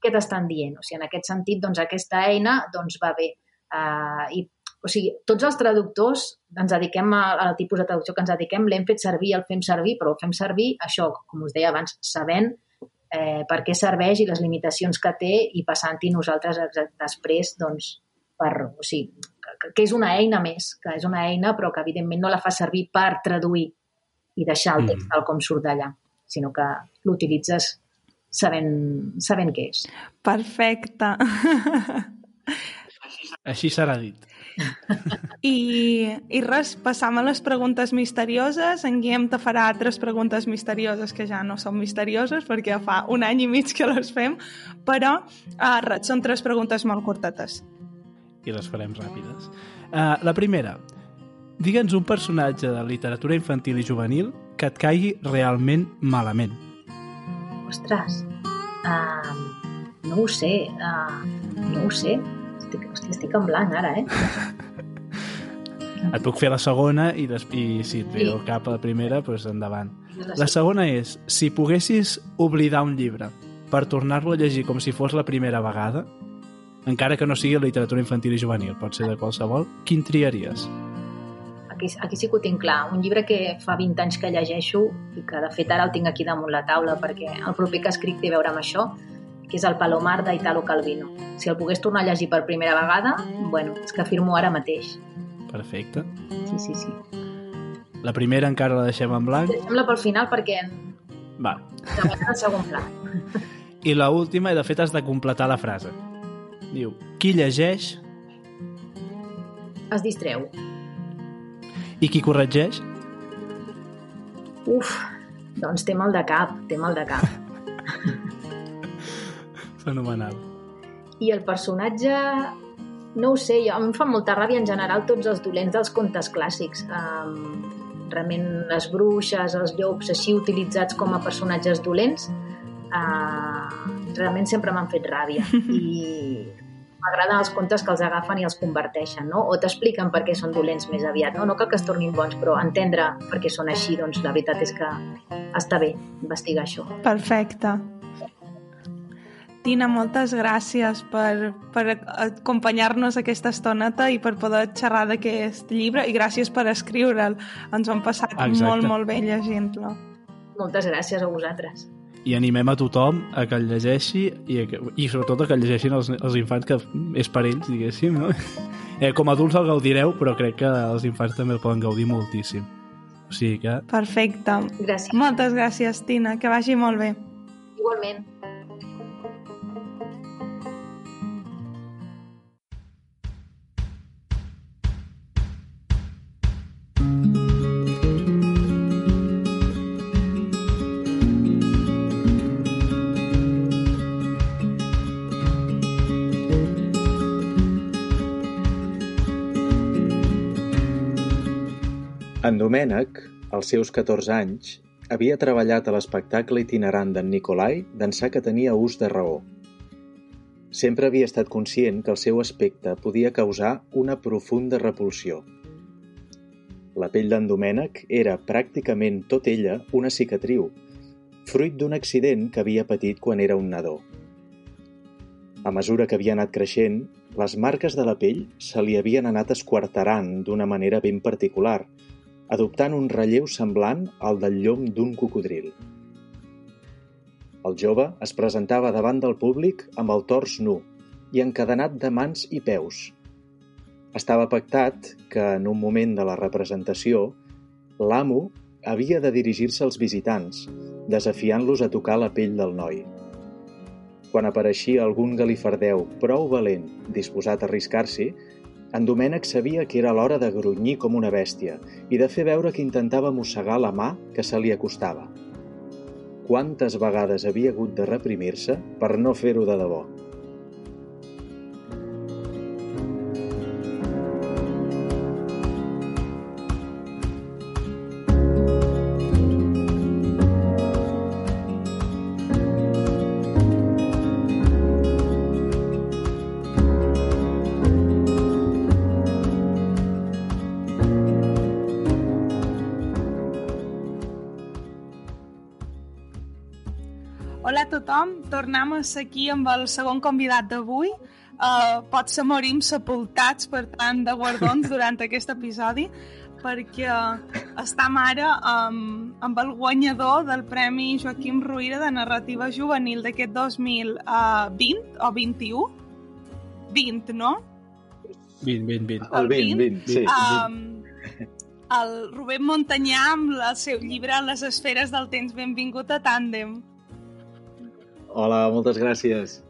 què t'estan dient. O sigui, en aquest sentit, doncs, aquesta eina doncs, va bé. Uh, i, o sigui, tots els traductors ens dediquem al, tipus de traducció que ens dediquem, l'hem fet servir, el fem servir, però fem servir, això, com us deia abans, sabent eh, per què serveix i les limitacions que té i passant-hi nosaltres després, doncs, per, o sigui, que, que és una eina més, que és una eina però que evidentment no la fa servir per traduir i deixar el text mm. tal com surt d'allà, sinó que l'utilitzes sabent, sabent què és. Perfecte. Així serà dit. I, I res, passam a les preguntes misterioses. En Guillem te farà altres preguntes misterioses que ja no són misterioses perquè fa un any i mig que les fem, però uh, res, són tres preguntes molt curtetes i les farem ràpides. Uh, la primera, digue'ns un personatge de literatura infantil i juvenil que et caigui realment malament. Ostres, uh, no ho sé, uh, no ho sé. Estic, hosti, estic en blanc ara, eh? Et puc fer la segona i, des... i si et ve Sí. el cap a la primera, doncs endavant. La La segona és, si poguessis oblidar un llibre per tornar-lo a llegir com si fos la primera vegada, encara que no sigui literatura infantil i juvenil, pot ser de qualsevol, quin triaries? Aquí, aquí sí que ho tinc clar. Un llibre que fa 20 anys que llegeixo i que de fet ara el tinc aquí damunt la taula perquè el proper que escric té a veure amb això, que és el Palomar d'Italo Calvino. Si el pogués tornar a llegir per primera vegada, bueno, és que afirmo ara mateix. Perfecte. Sí, sí, sí. La primera encara la deixem en blanc. Em sembla pel final perquè Va. davant el segon pla. I la última, i de fet has de completar la frase. Diu, qui llegeix Es distreu. i qui corregeix? Uf, doncs té mal de cap, té mal de cap. Fenomenal. I el personatge... No ho sé, jo, a mi em fan molta ràbia en general tots els dolents dels contes clàssics. Um, realment les bruixes, els llops, així utilitzats com a personatges dolents, uh, realment sempre m'han fet ràbia. I m'agraden els contes que els agafen i els converteixen, no? O t'expliquen per què són dolents més aviat, no? No cal que es tornin bons, però entendre per què són així, doncs la veritat és que està bé investigar això. Perfecte. Tina, moltes gràcies per, per acompanyar-nos aquesta estoneta i per poder xerrar d'aquest llibre i gràcies per escriure'l. Ens ho hem passat Exacte. molt, molt bé llegint-lo. Moltes gràcies a vosaltres. I animem a tothom a que el llegeixi i, a que, i sobretot a que el llegeixin els, els infants, que és per ells, diguéssim, no? Eh, com a adults el gaudireu, però crec que els infants també el poden gaudir moltíssim. O sigui que Perfecte. Gràcies. Moltes gràcies, Tina. Que vagi molt bé. Igualment. Domènec, als seus 14 anys, havia treballat a l'espectacle itinerant d'en Nicolai d'ençà que tenia ús de raó. Sempre havia estat conscient que el seu aspecte podia causar una profunda repulsió. La pell d'en Domènec era pràcticament tot ella una cicatriu, fruit d'un accident que havia patit quan era un nadó. A mesura que havia anat creixent, les marques de la pell se li havien anat esquarterant d'una manera ben particular, adoptant un relleu semblant al del llom d'un cocodril. El jove es presentava davant del públic amb el tors nu i encadenat de mans i peus. Estava pactat que, en un moment de la representació, l'amo havia de dirigir-se als visitants, desafiant-los a tocar la pell del noi. Quan apareixia algun galifardeu prou valent disposat a arriscar-s'hi, en Domènec sabia que era l'hora de grunyir com una bèstia i de fer veure que intentava mossegar la mà que se li acostava. Quantes vegades havia hagut de reprimir-se per no fer-ho de debò? Tornem a ser aquí amb el segon convidat d'avui. Uh, potser morim sepultats per tant de guardons durant aquest episodi perquè estem ara amb, amb el guanyador del Premi Joaquim Ruïra de Narrativa Juvenil d'aquest 2020 o 21? 20, no? 20, 20, 20. El 20, 20, sí. Um, el Rubén Montanyà amb el seu llibre Les esferes del temps. Benvingut a Tàndem. Hola, moltes gràcies.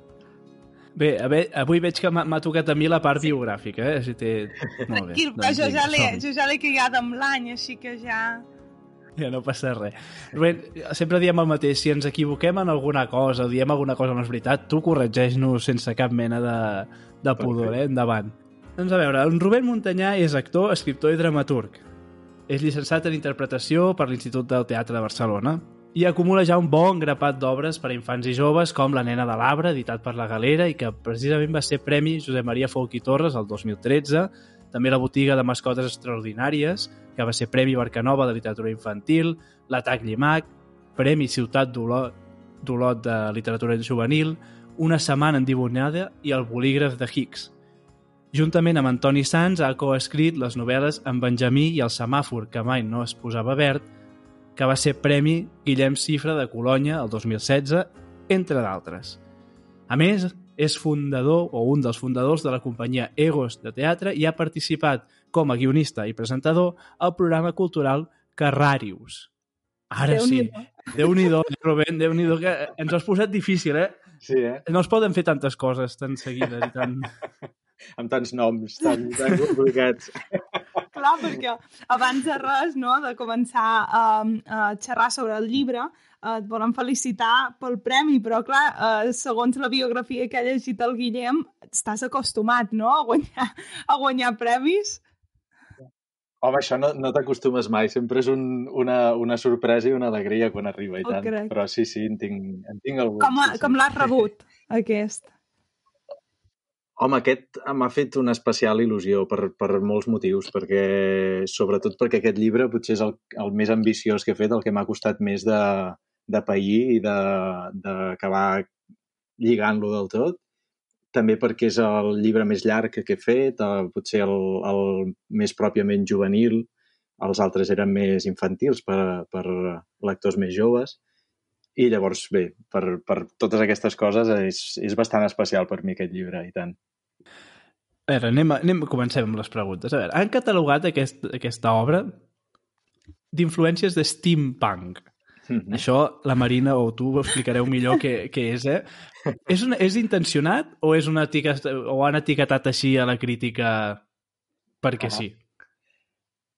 Bé, a ve, avui veig que m'ha tocat a mi la part biogràfica, eh? Si té... Molt bé. Tranquil, però doncs jo ja l'he jo ja l'he criat amb l'any, així que ja... Ja no passa res. Rubén, sempre diem el mateix, si ens equivoquem en alguna cosa o diem alguna cosa no és veritat, tu corregeix-nos sense cap mena de, de pudor, eh? Endavant. Doncs a veure, en Rubén Montanyà és actor, escriptor i dramaturg. És llicenciat en interpretació per l'Institut del Teatre de Barcelona i acumula ja un bon grapat d'obres per a infants i joves com La nena de l'arbre, editat per La Galera i que precisament va ser Premi Josep Maria Folch i Torres el 2013 també la botiga de mascotes extraordinàries, que va ser Premi Barcanova de literatura infantil, l'Atac Llimac, Premi Ciutat d'Olot de literatura juvenil, una setmana endibonada i el bolígraf de Higgs. Juntament amb Antoni Sans ha coescrit les novel·les En Benjamí i El semàfor, que mai no es posava verd, que va ser Premi Guillem Cifra de Colònia el 2016, entre d'altres. A més, és fundador o un dels fundadors de la companyia Egos de Teatre i ha participat com a guionista i presentador al programa cultural Carrarius. Ara sí. Déu-n'hi-do, Rubén, déu nhi que ens has posat difícil, eh? Sí, eh? No es poden fer tantes coses tan seguides i tan... amb tants noms tan, tan complicats. Clar, perquè abans de res, no, de començar a, a xerrar sobre el llibre, eh, et volem felicitar pel premi, però clar, eh, segons la biografia que ha llegit el Guillem, estàs acostumat, no?, a guanyar, a guanyar premis. Home, això no, no t'acostumes mai, sempre és un, una, una sorpresa i una alegria quan arriba i tant. Crec. Però sí, sí, en tinc, en tinc algun. Com, sí, sí. com l'has rebut, aquest? Home, aquest m'ha fet una especial il·lusió per, per molts motius, perquè sobretot perquè aquest llibre potser és el, el més ambiciós que he fet, el que m'ha costat més de, de pair i d'acabar lligant-lo del tot. També perquè és el llibre més llarg que he fet, eh, potser el, el més pròpiament juvenil, els altres eren més infantils per, per lectors més joves. I llavors, bé, per, per totes aquestes coses és, és bastant especial per mi aquest llibre, i tant. A veure, anem, a, anem, comencem amb les preguntes. A veure, han catalogat aquest, aquesta obra d'influències de steampunk. Mm -hmm. Això la Marina o tu ho explicareu millor què, què és, eh? És, una, és intencionat o és una etiquet, o han etiquetat així a la crítica perquè -huh. sí?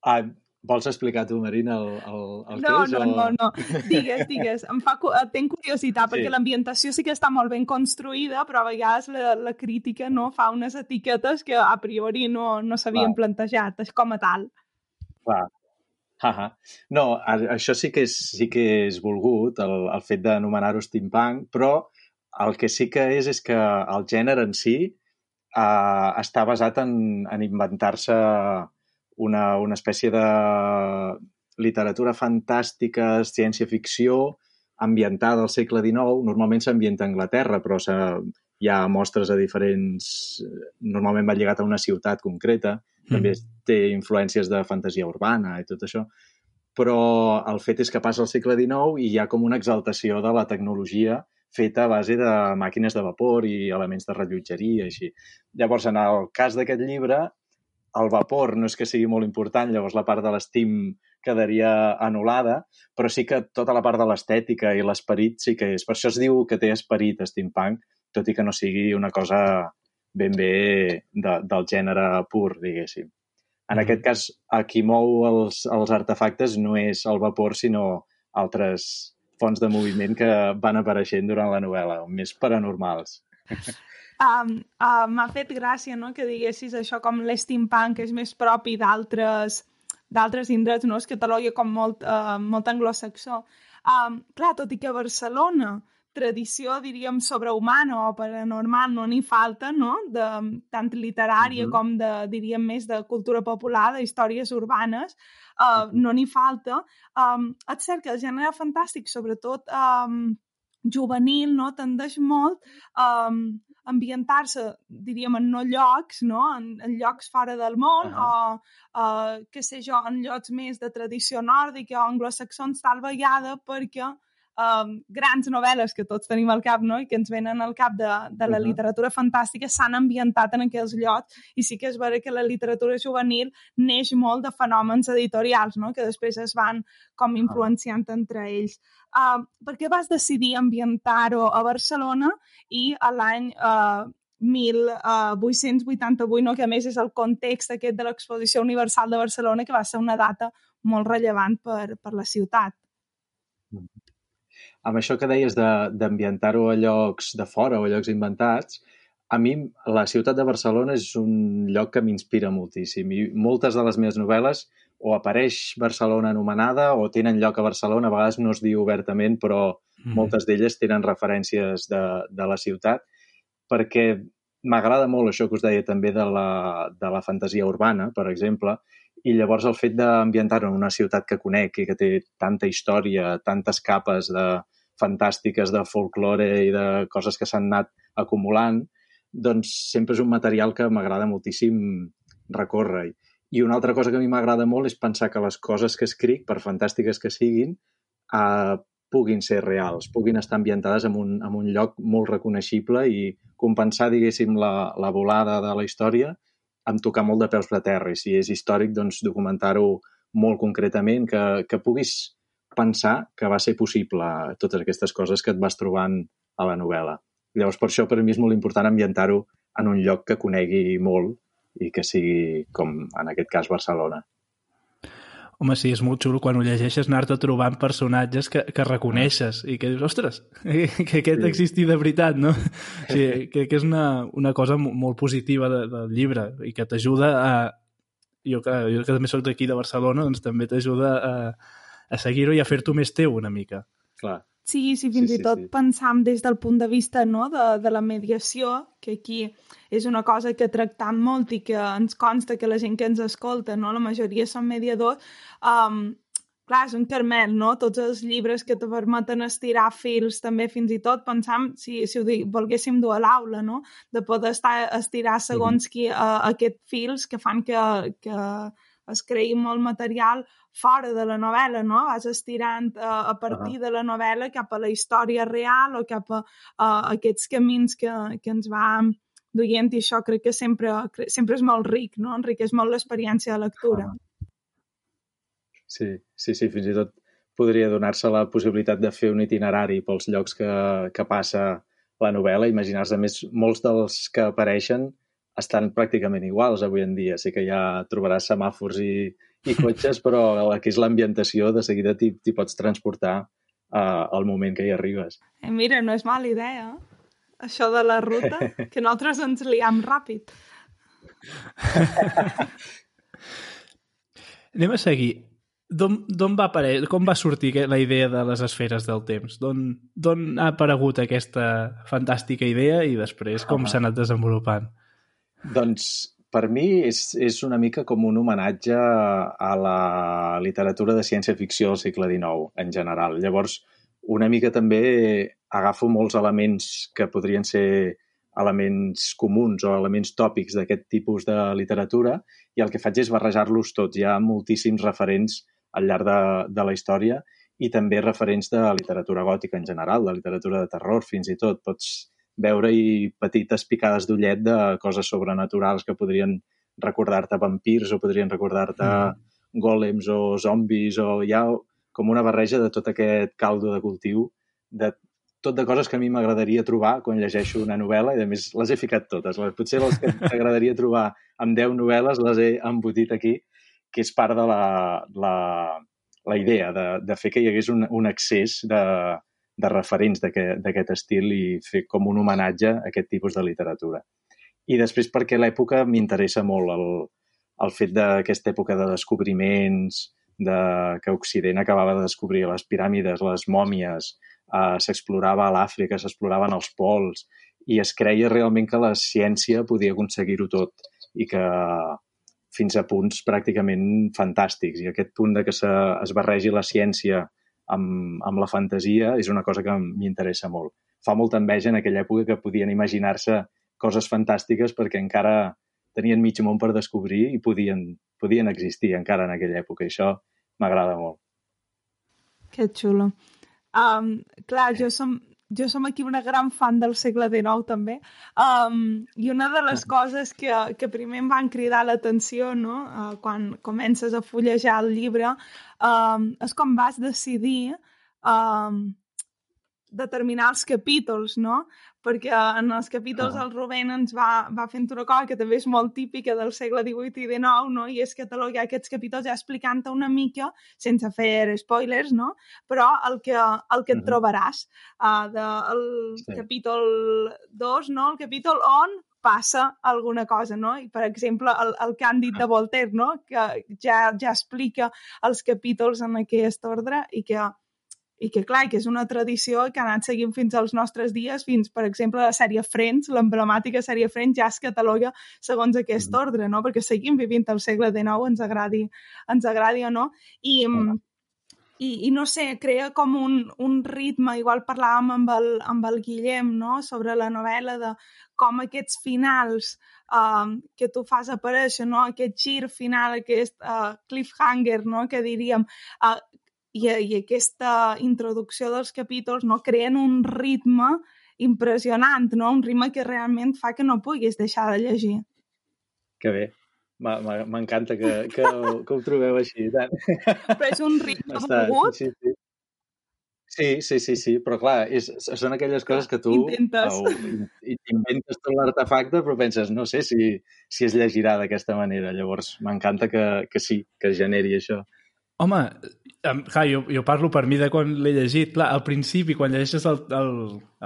Ah, vols explicar tu, Marina, el, el, el no, que és? No, o... no, no, digues, digues. Em fa, tenc curiositat, sí. perquè l'ambientació sí que està molt ben construïda, però a vegades la, la crítica no fa unes etiquetes que a priori no, no s'havien plantejat com a tal. Clar, -huh. No, això sí que és, sí que és volgut, el, el fet d'anomenar-ho steampunk, però el que sí que és és que el gènere en si uh, està basat en, en inventar-se una, una espècie de literatura fantàstica, ciència-ficció, ambientada al segle XIX. Normalment s'ambienta a Anglaterra, però hi ha mostres a diferents... Normalment va lligat a una ciutat concreta també mm. té influències de fantasia urbana i tot això, però el fet és que passa al segle XIX i hi ha com una exaltació de la tecnologia feta a base de màquines de vapor i elements de rellotgeria i així. Llavors, en el cas d'aquest llibre, el vapor no és que sigui molt important, llavors la part de l'estim quedaria anul·lada, però sí que tota la part de l'estètica i l'esperit sí que és. Per això es diu que té esperit steampunk, tot i que no sigui una cosa ben bé de, del gènere pur, diguéssim. En mm. aquest cas, a qui mou els, els artefactes no és el vapor, sinó altres fonts de moviment que van apareixent durant la novel·la, més paranormals. Um, uh, M'ha fet gràcia no, que diguessis això com l'esteampunk, que és més propi d'altres d'altres indrets, no? es cataloga com molt, uh, molt anglosaxó. Um, clar, tot i que a Barcelona tradició, diríem, sobrehumana o paranormal no n'hi falta, no? De, tant literària mm -hmm. com de, diríem, més de cultura popular, de històries urbanes, uh, no n'hi falta. Um, és cert que el gènere fantàstic, sobretot um, juvenil, no? tendeix molt um, ambientar-se, diríem, en no llocs, no? En, en llocs fora del món, uh -huh. o, uh, què sé jo, en llocs més de tradició nòrdica o anglosaxons tal vegada, perquè um, grans novel·les que tots tenim al cap no? i que ens venen al cap de, de la uh -huh. literatura fantàstica s'han ambientat en aquells llocs i sí que és vera que la literatura juvenil neix molt de fenòmens editorials no? que després es van com influenciant entre ells. Uh, per què vas decidir ambientar-ho a Barcelona i a l'any uh, 1888, no? que a més és el context aquest de l'Exposició Universal de Barcelona, que va ser una data molt rellevant per, per la ciutat amb això que deies d'ambientar-ho a llocs de fora o a llocs inventats, a mi la ciutat de Barcelona és un lloc que m'inspira moltíssim i moltes de les meves novel·les o apareix Barcelona anomenada o tenen lloc a Barcelona, a vegades no es diu obertament, però mm -hmm. moltes d'elles tenen referències de, de la ciutat perquè m'agrada molt això que us deia també de la, de la fantasia urbana, per exemple, i llavors el fet d'ambientar-ho en una ciutat que conec i que té tanta història, tantes capes de fantàstiques de folklore i de coses que s'han anat acumulant, doncs sempre és un material que m'agrada moltíssim recórrer. I una altra cosa que a mi m'agrada molt és pensar que les coses que escric, per fantàstiques que siguin, eh, puguin ser reals, puguin estar ambientades en un, en un lloc molt reconeixible i compensar, diguéssim, la, la volada de la història amb tocar molt de peus a terra. I si és històric, doncs documentar-ho molt concretament, que, que puguis pensar que va ser possible totes aquestes coses que et vas trobant a la novel·la. Llavors, per això, per mi és molt important ambientar-ho en un lloc que conegui molt i que sigui, com en aquest cas, Barcelona. Home, sí, és molt xulo quan ho llegeixes anar-te trobant personatges que, que reconeixes i que dius, ostres, que aquest sí. existi de veritat, no? Sí, que, que és una, una cosa molt positiva de, del llibre i que t'ajuda a... Jo que, jo que també soc d'aquí de Barcelona, doncs també t'ajuda a, a seguir-ho i a fer-t'ho més teu una mica. Clar. Sí, sí, fins sí, i tot sí. pensam des del punt de vista no, de, de la mediació, que aquí és una cosa que tractam molt i que ens consta que la gent que ens escolta, no, la majoria són mediadors, um, clar, és un carmel, no? Tots els llibres que te permeten estirar fils, també fins i tot pensam, si, si ho dic, volguéssim dur a l'aula, no? De poder estar, estirar segons -hmm. qui uh, aquest fils que fan que, que es creï molt material fora de la novel·la, no? Vas estirant a, eh, a partir uh -huh. de la novel·la cap a la història real o cap a, a aquests camins que, que ens va duient i això crec que sempre, sempre és molt ric, no? Enriqueix molt l'experiència de lectura. Uh -huh. Sí, sí, sí, fins i tot podria donar-se la possibilitat de fer un itinerari pels llocs que, que passa la novel·la, imaginar-se més molts dels que apareixen estan pràcticament iguals avui en dia. Sí que ja trobaràs semàfors i, i cotxes, però que és l'ambientació, de seguida t'hi pots transportar uh, al moment que hi arribes. Eh, mira, no és mala idea, això de la ruta, que nosaltres ens liam ràpid. Anem a seguir. D'on va aparèixer, com va sortir la idea de les esferes del temps? D'on ha aparegut aquesta fantàstica idea i després com s'ha anat desenvolupant? Doncs per mi és, és una mica com un homenatge a la literatura de ciència-ficció del segle XIX, en general. Llavors, una mica també agafo molts elements que podrien ser elements comuns o elements tòpics d'aquest tipus de literatura i el que faig és barrejar-los tots. Hi ha moltíssims referents al llarg de, de la història i també referents de literatura gòtica en general, de literatura de terror fins i tot. Pots veure-hi petites picades d'ullet de coses sobrenaturals que podrien recordar-te vampirs o podrien recordar-te mm. gòlems o zombis o hi ha com una barreja de tot aquest caldo de cultiu de tot de coses que a mi m'agradaria trobar quan llegeixo una novel·la i a més les he ficat totes. Potser les que t'agradaria trobar amb 10 novel·les les he embotit aquí, que és part de la, la, la idea de, de fer que hi hagués un, un accés de, de referents d'aquest estil i fer com un homenatge a aquest tipus de literatura. I després perquè l'època m'interessa molt el, el fet d'aquesta època de descobriments, de, que Occident acabava de descobrir les piràmides, les mòmies, eh, s'explorava a l'Àfrica, s'exploraven els pols, i es creia realment que la ciència podia aconseguir-ho tot i que fins a punts pràcticament fantàstics. I aquest punt de que se, es barregi la ciència amb, amb la fantasia és una cosa que m'interessa molt. Fa molta enveja en aquella època que podien imaginar-se coses fantàstiques perquè encara tenien mig món per descobrir i podien, podien existir encara en aquella època. I això m'agrada molt. Que xulo. Um, clar, jo som, jo som aquí una gran fan del segle XIX també um, i una de les coses que, que primer em van cridar l'atenció no? uh, quan comences a fullejar el llibre um, és com vas decidir um, determinar els capítols, no? Perquè en els capítols ah. el Rubén ens va, va fent una cosa que també és molt típica del segle XVIII i XIX, no? I és catalogar aquests capítols ja explicant una mica, sense fer spoilers, no? Però el que, el que et trobaràs. Uh, de, el sí. capítol 2, no? El capítol on passa alguna cosa, no? I, per exemple, el, el Càndid de Voltaire, no? Que ja, ja explica els capítols en aquest ordre i que i que, clar, que és una tradició que ha anat seguint fins als nostres dies, fins, per exemple, la sèrie Friends, l'emblemàtica sèrie Friends ja es cataloga segons aquest mm. ordre, no? Perquè seguim vivint al segle XIX, ens agradi, ens agradi o no. I, mm. i, i no sé, crea com un, un ritme, igual parlàvem amb el, amb el Guillem, no?, sobre la novel·la de com aquests finals uh, que tu fas aparèixer, no? aquest gir final, aquest uh, cliffhanger, no? que diríem, uh, i, i aquesta introducció dels capítols no, creen un ritme impressionant, no? un ritme que realment fa que no puguis deixar de llegir. Que bé. M'encanta que, que, que ho trobeu així. Tant. Però és un ritme Està, volgut. Sí, sí. Sí, sí, sí, sí, però clar, és, són aquelles coses que tu Intentes. inventes tot l'artefacte, però penses, no sé si, si es llegirà d'aquesta manera. Llavors, m'encanta que, que sí, que es generi això. Home, clar, jo, jo parlo per mi de quan l'he llegit. Clar, al principi, quan llegeixes el, el,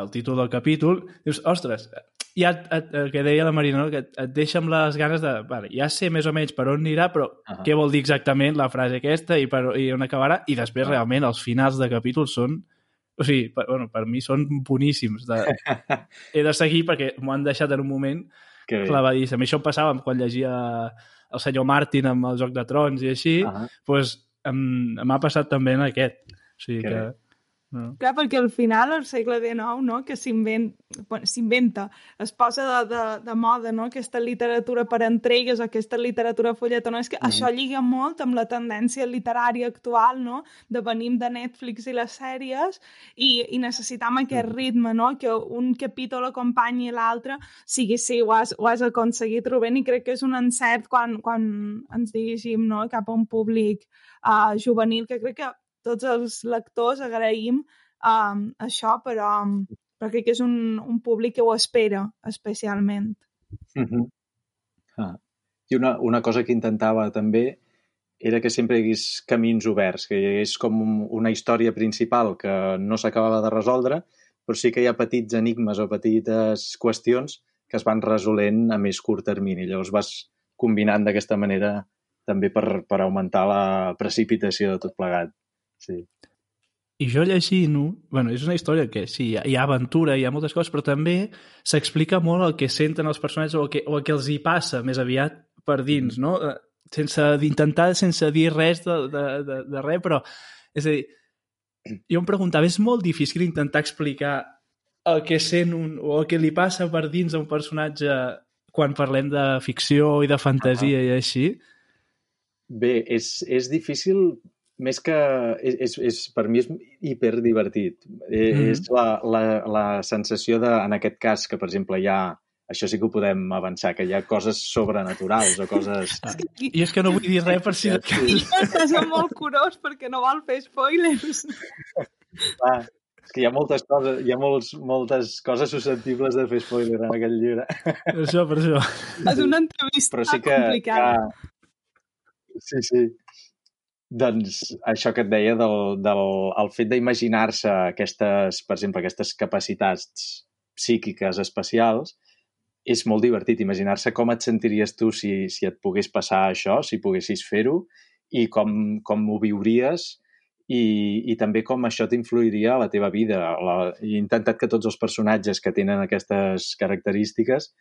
el títol del capítol, dius, ostres, ja et, el que deia la Marina, no? que et, et deixa amb les ganes de... Vale, ja sé més o menys per on anirà, però uh -huh. què vol dir exactament la frase aquesta i, per, i on acabarà? I després, uh -huh. realment, els finals de capítol són... O sigui, per, bueno, per mi són boníssims. De... He de seguir perquè m'ho han deixat en un moment clavadíssim. Això em passava quan llegia el senyor Martin amb el Joc de Trons i així, uh -huh. pues, m'ha passat també en aquest. O sigui que... que no. Clar, perquè al final, al segle XIX, no, que s'inventa, bueno, es posa de, de, de moda, no?, aquesta literatura per entregues, aquesta literatura folletona, és que mm. això lliga molt amb la tendència literària actual, no?, de venim de Netflix i les sèries i, i necessitam aquest mm. ritme, no?, que un capítol acompanyi l'altre, sigui, sí, ho has, ho has aconseguit, Rubén, i crec que és un encert quan, quan ens dirigim, no?, cap a un públic uh, juvenil, que crec que tots els lectors agraïm um, això, però, però crec que és un, un públic que ho espera especialment. Mm -hmm. ah. I una, una cosa que intentava també era que sempre hi hagués camins oberts, que hi hagués com una història principal que no s'acabava de resoldre, però sí que hi ha petits enigmes o petites qüestions que es van resolent a més curt termini. Llavors vas combinant d'aquesta manera també per, per augmentar la precipitació de tot plegat. Sí. I jo llegint-ho, bueno, és una història que sí, hi ha, aventura, hi ha moltes coses, però també s'explica molt el que senten els personatges o el que, o el que els hi passa més aviat per dins, no? Eh, sense d'intentar, sense dir res de, de, de, de res, però és a dir, jo em preguntava, és molt difícil intentar explicar el que sent un, o el que li passa per dins a un personatge quan parlem de ficció i de fantasia uh -huh. i així? Bé, és, és difícil més que... És, és, és, per mi és hiperdivertit. Mm. És la, la, la sensació de, en aquest cas, que per exemple hi ha això sí que ho podem avançar, que hi ha coses sobrenaturals o coses... I és que no vull dir res per si... Sí. Estàs molt curós perquè no vol fer spoilers. Ah, és que hi ha moltes coses, hi ha molts, moltes coses susceptibles de fer spoiler en aquest llibre. Per això, per això. És una entrevista Però sí que, complicada. Que... Sí, sí. Doncs això que et deia del, del el fet d'imaginar-se aquestes, per exemple, aquestes capacitats psíquiques especials és molt divertit imaginar-se com et sentiries tu si, si et pogués passar això, si poguessis fer-ho i com, com ho viuries i, i també com això t'influiria a la teva vida. La, he intentat que tots els personatges que tenen aquestes característiques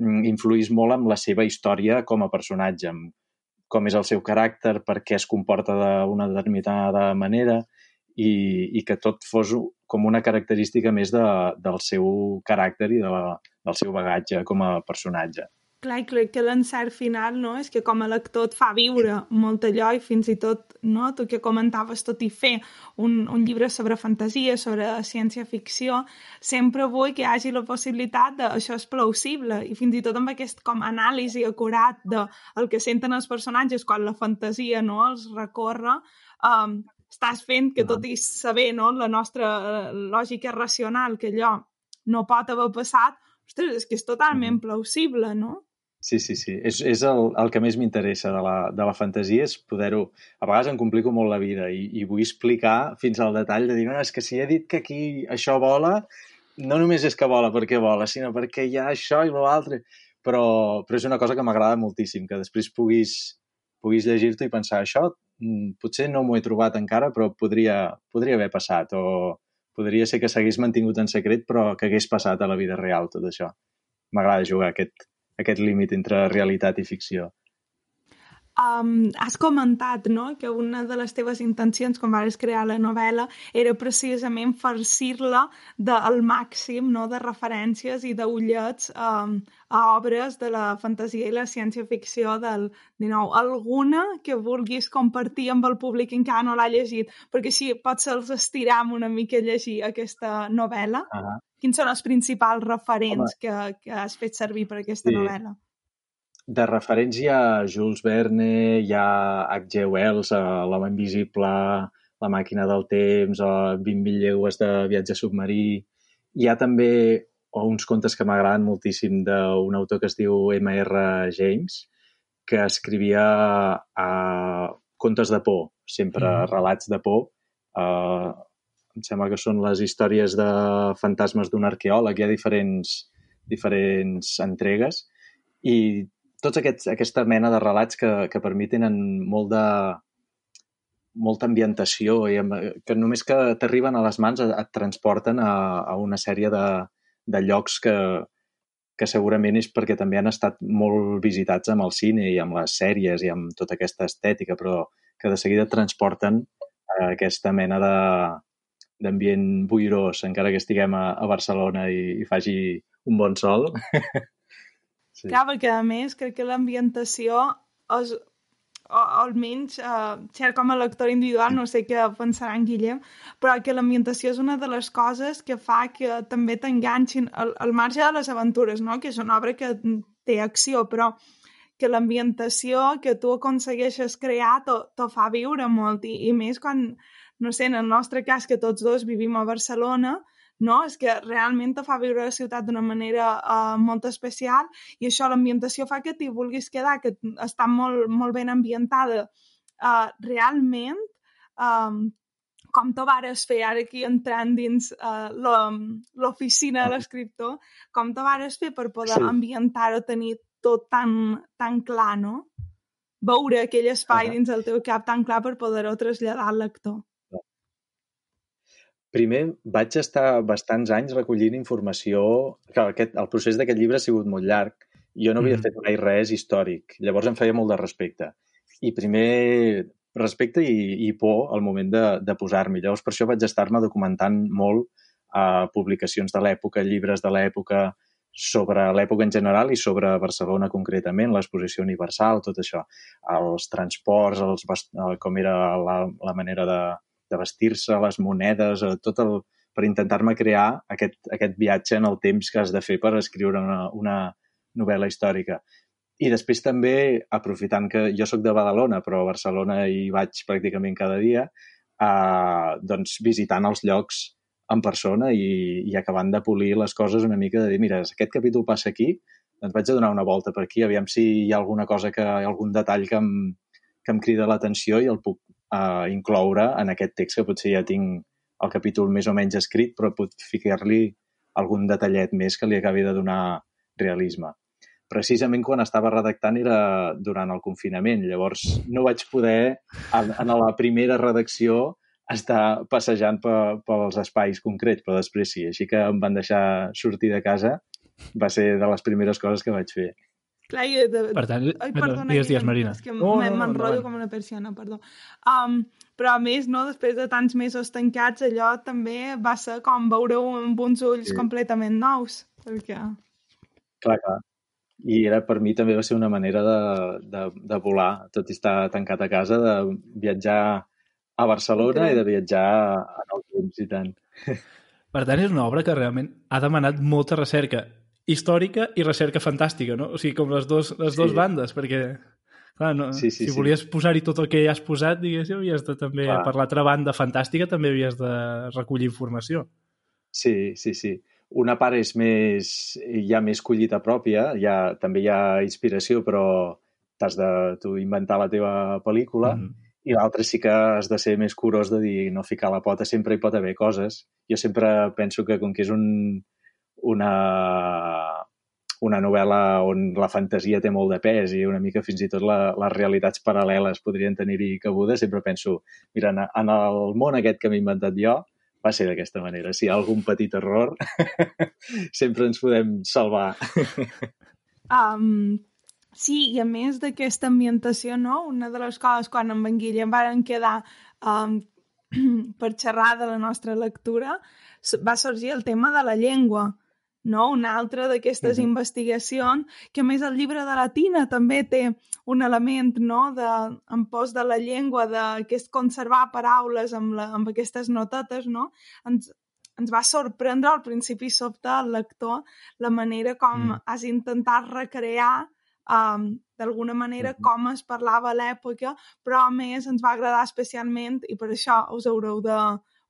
mm, influís molt amb la seva història com a personatge, amb com és el seu caràcter, per què es comporta d'una determinada manera i, i que tot fos com una característica més de, del seu caràcter i de la, del seu bagatge com a personatge. Clar, crec que l'encert final no? és que com a lector et fa viure molt allò i fins i tot, no? tu que comentaves tot i fer un, un llibre sobre fantasia, sobre ciència-ficció, sempre vull que hi hagi la possibilitat de això és plausible i fins i tot amb aquest com anàlisi acurat de el que senten els personatges quan la fantasia no els recorre, um, estàs fent que tot i saber no, la nostra eh, lògica racional que allò no pot haver passat, ostres, és que és totalment plausible, no? Sí, sí, sí. És, és el, el que més m'interessa de, la, de la fantasia, és poder-ho... A vegades em complico molt la vida i, i vull explicar fins al detall de dir, no, és que si he dit que aquí això vola, no només és que vola perquè vola, sinó perquè hi ha això i l'altre. Però, però és una cosa que m'agrada moltíssim, que després puguis, puguis llegir-te i pensar això mm, potser no m'ho he trobat encara, però podria, podria haver passat, o podria ser que s'hagués mantingut en secret, però que hagués passat a la vida real, tot això. M'agrada jugar aquest, aquest límit entre realitat i ficció. Um, has comentat no? que una de les teves intencions quan vas crear la novel·la era precisament farcir-la del màxim no? de referències i d'ullets um, a obres de la fantasia i la ciència-ficció del 19. Alguna que vulguis compartir amb el públic encara no l'ha llegit? Perquè així potser els estiram una mica a llegir aquesta novel·la. Uh -huh. Quins són els principals referents que, que has fet servir per aquesta sí. novel·la? de referents hi ha Jules Verne, hi ha H.G. Wells, uh, L'home invisible, La màquina del temps, o 20.000 llegües de viatge submarí. Hi ha també uns contes que m'agraden moltíssim d'un autor que es diu M.R. James, que escrivia uh, contes de por, sempre mm. relats de por. Uh, em sembla que són les històries de fantasmes d'un arqueòleg. Hi ha diferents, diferents entregues i tots aquests, aquesta mena de relats que, que permeten molt de, molta ambientació i que només que t'arriben a les mans et transporten a, a una sèrie de, de llocs que, que segurament és perquè també han estat molt visitats amb el cine i amb les sèries i amb tota aquesta estètica, però que de seguida transporten a aquesta mena de d'ambient boirós, encara que estiguem a, a Barcelona i, i faci un bon sol. Sí. Clar, perquè a més crec que l'ambientació és, o, almenys, uh, cert com a lector individual, no sé què pensarà en Guillem, però que l'ambientació és una de les coses que fa que també t'enganxin al, al marge de les aventures, no? que és una obra que té acció, però que l'ambientació que tu aconsegueixes crear t'ho fa viure molt i, i més quan, no sé, en el nostre cas que tots dos vivim a Barcelona, no? És que realment te fa viure la ciutat d'una manera uh, molt especial i això, l'ambientació fa que t'hi vulguis quedar, que està molt, molt ben ambientada. Uh, realment, um, com t'ho vares fer, ara aquí entrant dins uh, l'oficina de l'escriptor, com t'ho vares fer per poder sí. ambientar-ho, tenir tot tan, tan clar, no? Veure aquell espai uh -huh. dins del teu cap tan clar per poder-ho traslladar al lector. Primer vaig estar bastants anys recollint informació... Clar, aquest, el procés d'aquest llibre ha sigut molt llarg. Jo no havia mm. fet mai res històric. Llavors em feia molt de respecte. I primer respecte i, i por al moment de, de posar-m'hi. Llavors per això vaig estar-me documentant molt a uh, publicacions de l'època, llibres de l'època, sobre l'època en general i sobre Barcelona concretament, l'exposició universal, tot això. Els transports, els, com era la, la manera de, de vestir-se, les monedes, eh, tot el, per intentar-me crear aquest, aquest viatge en el temps que has de fer per escriure una, una novel·la històrica. I després també, aprofitant que jo sóc de Badalona, però a Barcelona hi vaig pràcticament cada dia, eh, doncs visitant els llocs en persona i, i acabant de polir les coses una mica de dir, mira, aquest capítol passa aquí, doncs vaig a donar una volta per aquí, aviam si hi ha alguna cosa, que, algun detall que em, que em crida l'atenció i el puc uh, incloure en aquest text que potser ja tinc el capítol més o menys escrit, però puc ficar-li algun detallet més que li acabi de donar realisme. Precisament quan estava redactant era durant el confinament, llavors no vaig poder, en, en la primera redacció, estar passejant pe, pels espais concrets, però després sí. Així que em van deixar sortir de casa, va ser de les primeres coses que vaig fer. Clar, i de... Per tant, Ai, perdona, digues, digues, Marina. És que oh, m'enrotllo no, com una persiana, perdó. Um, però a més, no, després de tants mesos tancats, allò també va ser com veure-ho amb uns ulls sí. completament nous. Perquè... Clar, clar. I era, per mi també va ser una manera de, de, de volar, tot i estar tancat a casa, de viatjar a Barcelona okay. i de viatjar a nou temps i tant. Per tant, és una obra que realment ha demanat molta recerca històrica i recerca fantàstica, no? O sigui, com les, dos, les sí. dues bandes, perquè clar, no, sí, sí, si volies sí. posar-hi tot el que ja has posat, diguéssim, havies de també, clar. per l'altra banda fantàstica, també havies de recollir informació. Sí, sí, sí. Una part és més, ja més collita pròpia, ja, també hi ha inspiració, però t'has de tu inventar la teva pel·lícula, mm -hmm. i l'altra sí que has de ser més curós de dir no ficar la pota, sempre hi pot haver coses. Jo sempre penso que com que és un, una, una novel·la on la fantasia té molt de pes i una mica fins i tot la, les realitats paral·leles podrien tenir-hi cabuda, sempre penso, mira, en, en el món aquest que m'he inventat jo, va ser d'aquesta manera. Si hi ha algun petit error, sempre ens podem salvar. um, sí, i a més d'aquesta ambientació, no? una de les coses quan amb en Guillem varen quedar um, per xerrar de la nostra lectura va sorgir el tema de la llengua no? Una altra d'aquestes uh -huh. investigacions, que més el llibre de la Tina també té un element no? de, en pos de la llengua, de que és conservar paraules amb, la, amb aquestes notetes, no? Ens, ens va sorprendre al principi sobte el lector la manera com mm. has intentat recrear um, d'alguna manera mm. com es parlava a l'època, però a més ens va agradar especialment i per això us haureu de,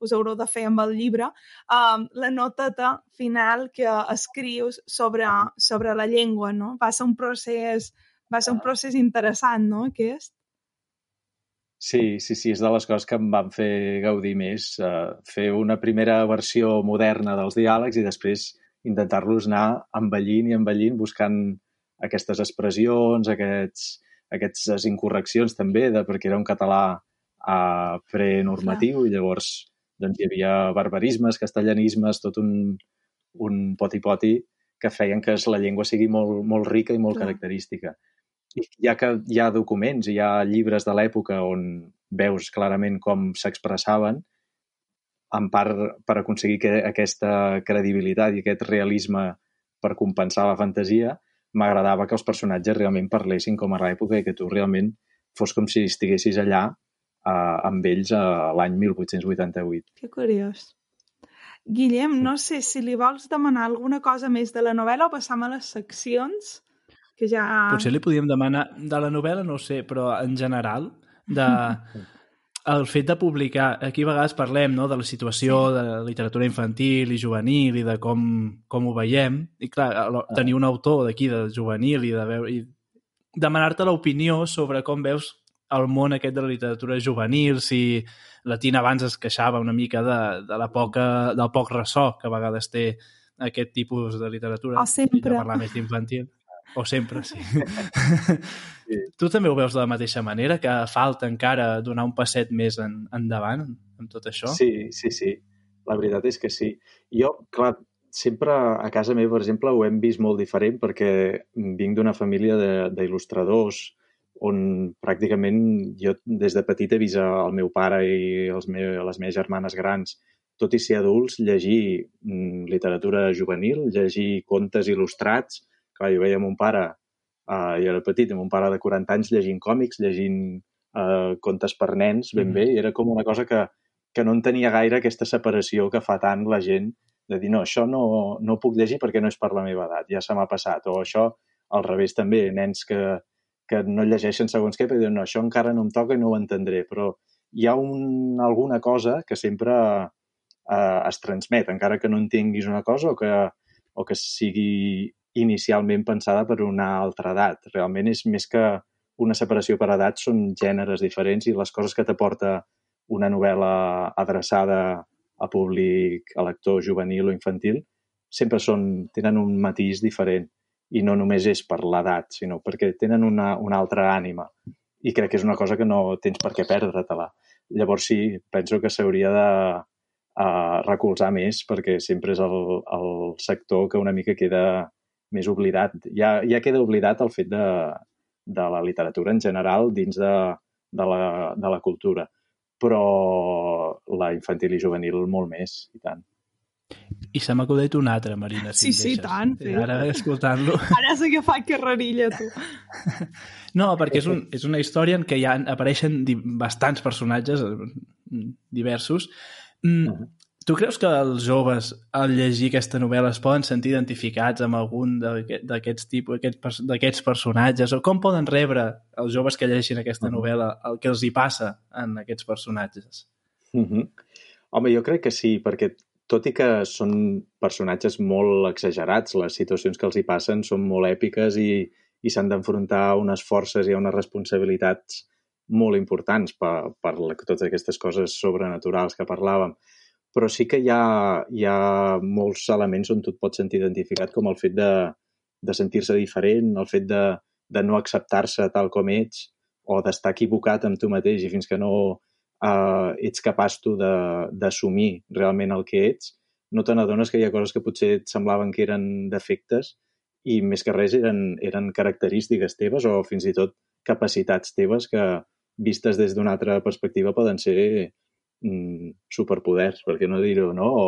us haureu de fer amb el llibre, um, la noteta final que escrius sobre, sobre la llengua, no? Va ser un procés, va ser un procés interessant, no?, aquest. Sí, sí, sí, és de les coses que em van fer gaudir més, uh, fer una primera versió moderna dels diàlegs i després intentar-los anar envellint i envellint buscant aquestes expressions, aquests, aquestes incorreccions també, de, perquè era un català uh, prenormatiu i llavors doncs hi havia barbarismes, castellanismes, tot un, un poti-poti que feien que la llengua sigui molt, molt rica i molt Clar. característica. I ja que hi ha documents, hi ha llibres de l'època on veus clarament com s'expressaven, en part per aconseguir que aquesta credibilitat i aquest realisme per compensar la fantasia, m'agradava que els personatges realment parlessin com a l'època i que tu realment fos com si estiguessis allà uh, amb ells uh, l'any 1888. Que curiós. Guillem, no sé si li vols demanar alguna cosa més de la novel·la o passam a les seccions, que ja... Potser li podíem demanar de la novel·la, no sé, però en general, de el fet de publicar, aquí a vegades parlem no, de la situació sí. de la literatura infantil i juvenil i de com, com ho veiem, i clar, tenir un autor d'aquí de juvenil i de veure, i demanar-te l'opinió sobre com veus el món aquest de la literatura juvenil, si la Tina abans es queixava una mica de, de la poca, del poc ressò que a vegades té aquest tipus de literatura. O sempre. De parlar més d'infantil. O sempre, sí. sí. Tu també ho veus de la mateixa manera, que falta encara donar un passet més en, endavant amb tot això? Sí, sí, sí. La veritat és que sí. Jo, clar, sempre a casa meva, per exemple, ho hem vist molt diferent perquè vinc d'una família d'il·lustradors on pràcticament jo des de petit he vist el meu pare i els me les meves germanes grans, tot i ser adults, llegir mm, literatura juvenil, llegir contes il·lustrats. Clar, jo veia mon pare, uh, jo era petit, mon pare de 40 anys llegint còmics, llegint uh, contes per nens, ben mm -hmm. bé, i era com una cosa que, que no en tenia gaire aquesta separació que fa tant la gent de dir, no, això no, no puc llegir perquè no és per la meva edat, ja se m'ha passat. O això, al revés també, nens que, que no llegeixen segons què, perquè diuen, no, això encara no em toca i no ho entendré, però hi ha un, alguna cosa que sempre eh, es transmet, encara que no entenguis una cosa o que, o que sigui inicialment pensada per una altra edat. Realment és més que una separació per edat, són gèneres diferents i les coses que t'aporta una novel·la adreçada a públic, a lector juvenil o infantil, sempre són, tenen un matís diferent i no només és per l'edat, sinó perquè tenen una, una altra ànima i crec que és una cosa que no tens per què perdre-te-la. Llavors sí, penso que s'hauria de uh, recolzar més perquè sempre és el, el sector que una mica queda més oblidat. Ja, ja queda oblidat el fet de, de la literatura en general dins de, de, la, de la cultura, però la infantil i juvenil molt més, i tant. I se m'ha acudit un altre, Marina, si Sí, sí, tant. Sí. Ara, escoltant-lo... Ara sí que fa carrerilla, tu. No, perquè és, un, és una història en què ja apareixen bastants personatges eh, diversos. Mm, tu creus que els joves, al llegir aquesta novel·la, es poden sentir identificats amb algun d'aquests tipus, d'aquests personatges? O com poden rebre els joves que llegeixin aquesta novel·la el que els hi passa en aquests personatges? Mm -hmm. Home, jo crec que sí, perquè tot i que són personatges molt exagerats, les situacions que els hi passen són molt èpiques i, i s'han d'enfrontar a unes forces i a unes responsabilitats molt importants per, per totes aquestes coses sobrenaturals que parlàvem. Però sí que hi ha, hi ha molts elements on tu et pots sentir identificat, com el fet de, de sentir-se diferent, el fet de, de no acceptar-se tal com ets o d'estar equivocat amb tu mateix i fins que no uh, ets capaç tu d'assumir realment el que ets, no te n'adones que hi ha coses que potser et semblaven que eren defectes i més que res eren, eren característiques teves o fins i tot capacitats teves que vistes des d'una altra perspectiva poden ser mm, superpoders, per què no dir-ho, no? O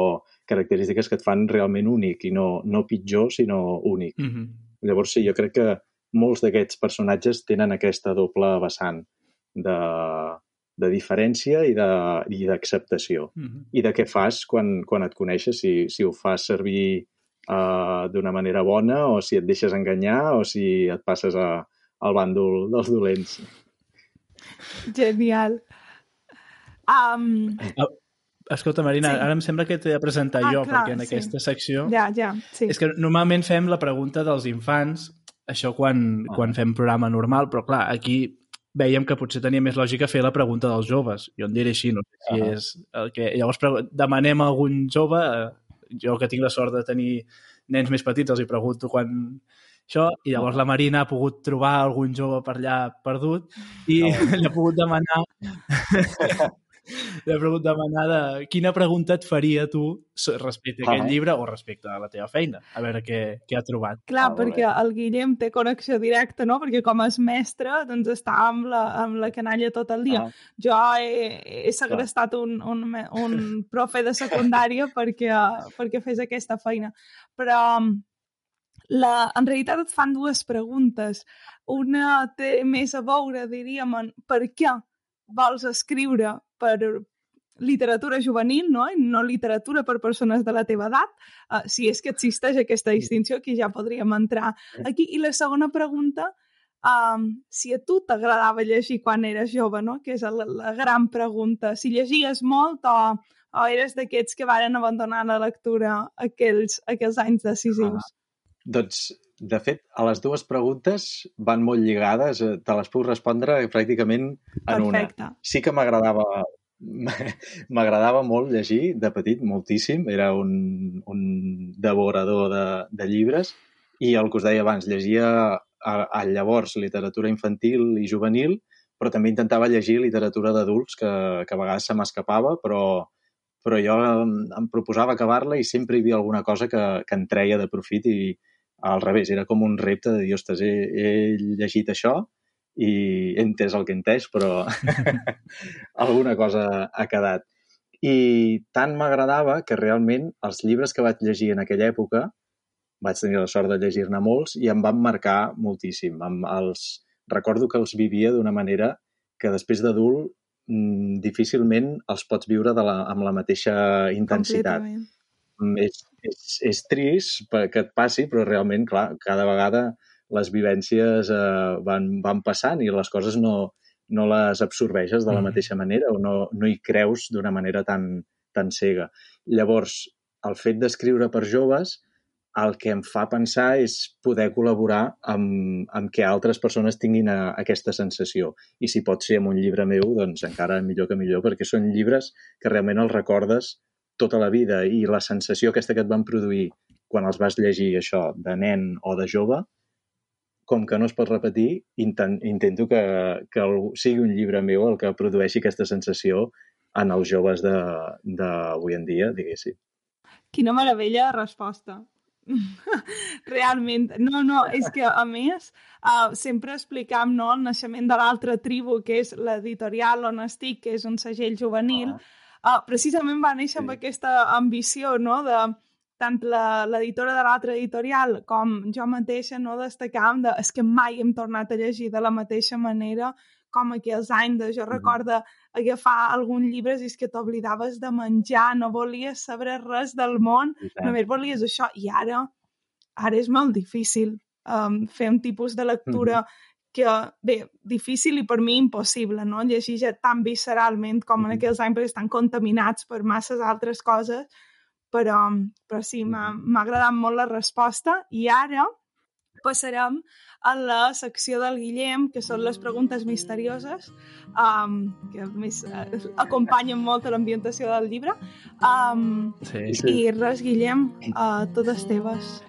característiques que et fan realment únic i no, no pitjor, sinó únic. Mm -hmm. Llavors, sí, jo crec que molts d'aquests personatges tenen aquesta doble vessant de, de diferència i d'acceptació. Mm -hmm. I de què fas quan, quan et coneixes, si, si ho fas servir uh, d'una manera bona o si et deixes enganyar o si et passes a, al bàndol dels dolents. Genial. Um... Escolta, Marina, Sí. ara em sembla que t'he de presentar Ah, jo, clar, perquè en sí. aquesta secció... Ja, ja, sí. És que normalment fem la pregunta dels infants, això quan, Ah. quan fem programa normal, però clar, aquí veiem que potser tenia més lògica fer la pregunta dels joves. Jo en diré així, no sé si Ah. és el que... Llavors demanem a algun jove, eh, jo que tinc la sort de tenir nens més petits, els hi pregunto quan això, i llavors la Marina ha pogut trobar algun jove per allà perdut i Oh. li ha pogut demanar li ha pogut demanar de quina pregunta et faria tu respecte a aquest Ah. llibre o respecte a la teva feina, a veure què, què ha trobat. Clar, Ah, perquè bé. el Guillem té connexió directa, no? Perquè com és mestre, doncs està amb la, amb la canalla tot el dia. Ah. Jo he, he segrestat un, un, un profe de secundària perquè, perquè fes aquesta feina. Però um, la, en realitat et fan dues preguntes. Una té més a veure, diríem, en per què vols escriure per literatura juvenil, no? I no literatura per persones de la teva edat, uh, si és que existeix aquesta distinció, aquí ja podríem entrar aquí. I la segona pregunta, um, si a tu t'agradava llegir quan eres jove, no? Que és la, la gran pregunta. Si llegies molt o, o eres d'aquests que varen abandonar la lectura aquells, aquells anys decisius? Doncs, de fet, a les dues preguntes van molt lligades. eh, Te les puc respondre pràcticament en una. Perfecte. Sí que m'agradava m'agradava molt llegir de petit, moltíssim. Era un, un devorador de, de llibres i el que us deia abans, llegia a, a llavors literatura infantil i juvenil, però també intentava llegir literatura d'adults que, que a vegades se m'escapava, però, però jo em, em proposava acabar-la i sempre hi havia alguna cosa que, que en treia de profit i al revés, era com un repte de dir, ostres, he, he llegit això i he entès el que he entès, però alguna cosa ha quedat. I tant m'agradava que realment els llibres que vaig llegir en aquella època, vaig tenir la sort de llegir-ne molts i em van marcar moltíssim. Amb els... Recordo que els vivia d'una manera que després d'adult mm, difícilment els pots viure de la, amb la mateixa intensitat. Completament. És, és, és trist que et passi, però realment, clar, cada vegada les vivències eh, van, van passant i les coses no, no les absorbeixes de la Mhm. mateixa manera o no, no hi creus d'una manera tan, tan cega. Llavors, el fet d'escriure per joves el que em fa pensar és poder col·laborar amb, amb que altres persones tinguin a, aquesta sensació. I si pot ser amb un llibre meu, doncs encara millor que millor, perquè són llibres que realment els recordes tota la vida i la sensació aquesta que et van produir quan els vas llegir això de nen o de jove, com que no es pot repetir, inten intento que, que sigui un llibre meu el que produeixi aquesta sensació en els joves d'avui en dia, diguéssim. Quina meravella resposta. Realment. No, no, és que a més uh, sempre explicam no, el naixement de l'altra tribu, que és l'editorial on estic, que és un segell juvenil, uh, precisament va néixer sí. amb aquesta ambició no, de tant la- l'editora de l'altra editorial com jo mateixa no destacàvem de és que mai hem tornat a llegir de la mateixa manera com aquells anys de jo recordo agafar algun llibre i és que t'oblidaves de menjar, no volies saber res del món, només volies això i ara ara és molt difícil um, fer un tipus de lectura que, bé, difícil i per mi impossible, no? Llegir ja tan visceralment com en Mhm. aquells anys perquè estan contaminats per masses altres coses, però, però sí, m'ha Mhm. m'ha agradat molt la resposta i ara passarem a la secció del Guillem, que són les preguntes misterioses, um, que a més eh, acompanyen molt a l'ambientació del llibre. Um, Sí, Sí. I res, Guillem, uh, totes teves.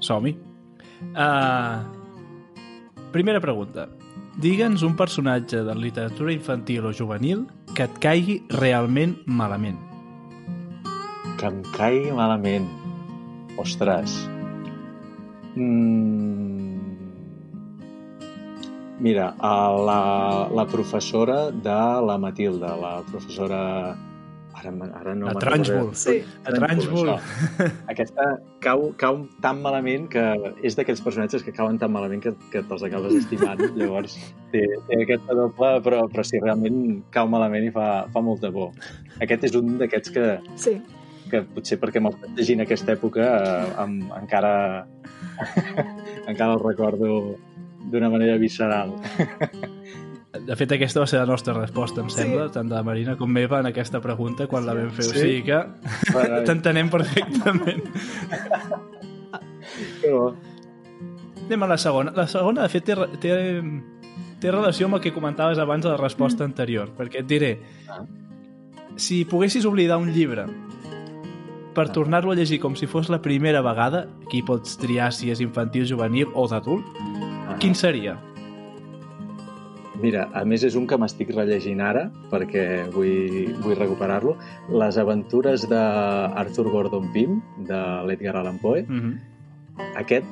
som-hi. Uh, primera pregunta. Digue'ns un personatge de literatura infantil o juvenil que et caigui realment malament. Que em caigui malament. Ostres. Mm... Mira, la, la professora de la Matilda, la professora... Ara, ara no A Trunchbull. Sí. A Trunchbull. Aquesta cau, cau tan malament que és d'aquells personatges que cauen tan malament que, que te'ls acabes estimant. Llavors, té, té aquesta doble, però, però sí, realment cau malament i fa, fa molta por. Aquest és un d'aquests que, Sí. que potser perquè me'l vaig llegir en aquesta època eh, em, encara encara el recordo d'una manera visceral. De fet, aquesta va ser la nostra resposta, em Sí. sembla, tant de la Marina com meva, en aquesta pregunta, quan la vam fer. O Sí? sigui que t'entenem perfectament. Que bo. Anem a la segona. La segona, de fet, té, té, té relació amb el que comentaves abans de la resposta anterior, perquè et diré, Ah. si poguessis oblidar un llibre per Ah. tornar-lo a llegir com si fos la primera vegada, aquí pots triar si és infantil, juvenil o d'adult, Ah. quin seria? Mira, a més és un que m'estic rellegint ara perquè vull, vull recuperar-lo. Les aventures d'Arthur Gordon Pym, de l'Edgar Allan Poe. Mm -hmm. Aquest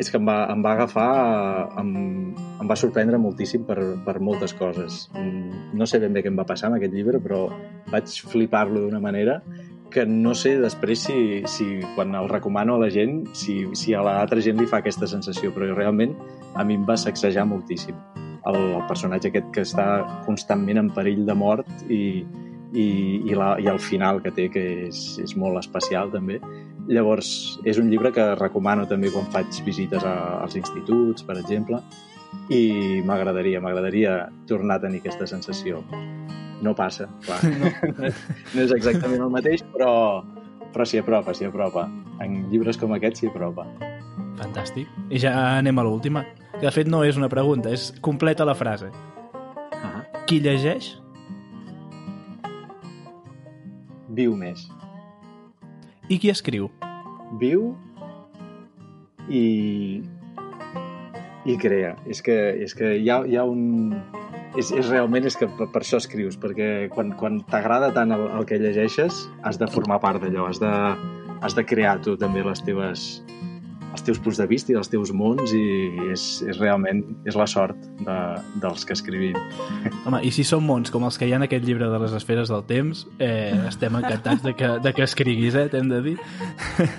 és que em va, em va agafar, em, em va sorprendre moltíssim per, per moltes coses. Mm, No sé ben bé què em va passar amb aquest llibre, però vaig flipar-lo d'una manera que no sé després si, si quan el recomano a la gent, si, si a l'altra gent li fa aquesta sensació, però realment a mi em va sacsejar moltíssim. El, el personatge aquest que està constantment en perill de mort i, i, i, la, i el final que té, que és, és molt especial també. Llavors, és un llibre que recomano també quan faig visites a, als instituts, per exemple, i m'agradaria, m'agradaria tornar a tenir aquesta sensació. No passa, clar. No, no és exactament el mateix, però, però s'hi apropa, s'hi apropa. En llibres com aquest s'hi apropa. Fantàstic. I ja anem a l'última. De fet no és una pregunta, és completa la frase. Ah. Qui llegeix Viu més. i qui escriu? Viu i, i crea. És que, és que hi, ha, hi ha un... És, és realment és que per, per això escrius, perquè quan, quan t'agrada tant el, el que llegeixes has de formar part d'allò, has, de, has de crear tu també les teves, els teus punts de vista i els teus mons i és, és realment és la sort de, dels que escrivim. Home, i si són mons com els que hi ha en aquest llibre de les esferes del temps, eh, estem encantats de que, de que escriguis, eh, t'hem de dir.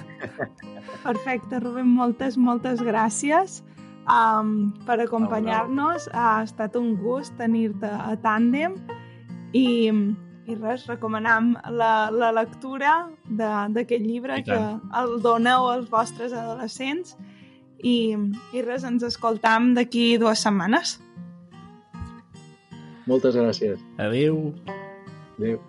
Perfecte, Rubén, moltes, moltes gràcies um, per acompanyar-nos. Ha estat un gust tenir-te a Tàndem i, i res, recomanam la, la lectura de- d'aquest llibre que el doneu als vostres adolescents i, i res, ens escoltam d'aquí dues setmanes. Moltes gràcies. Adéu. Adéu.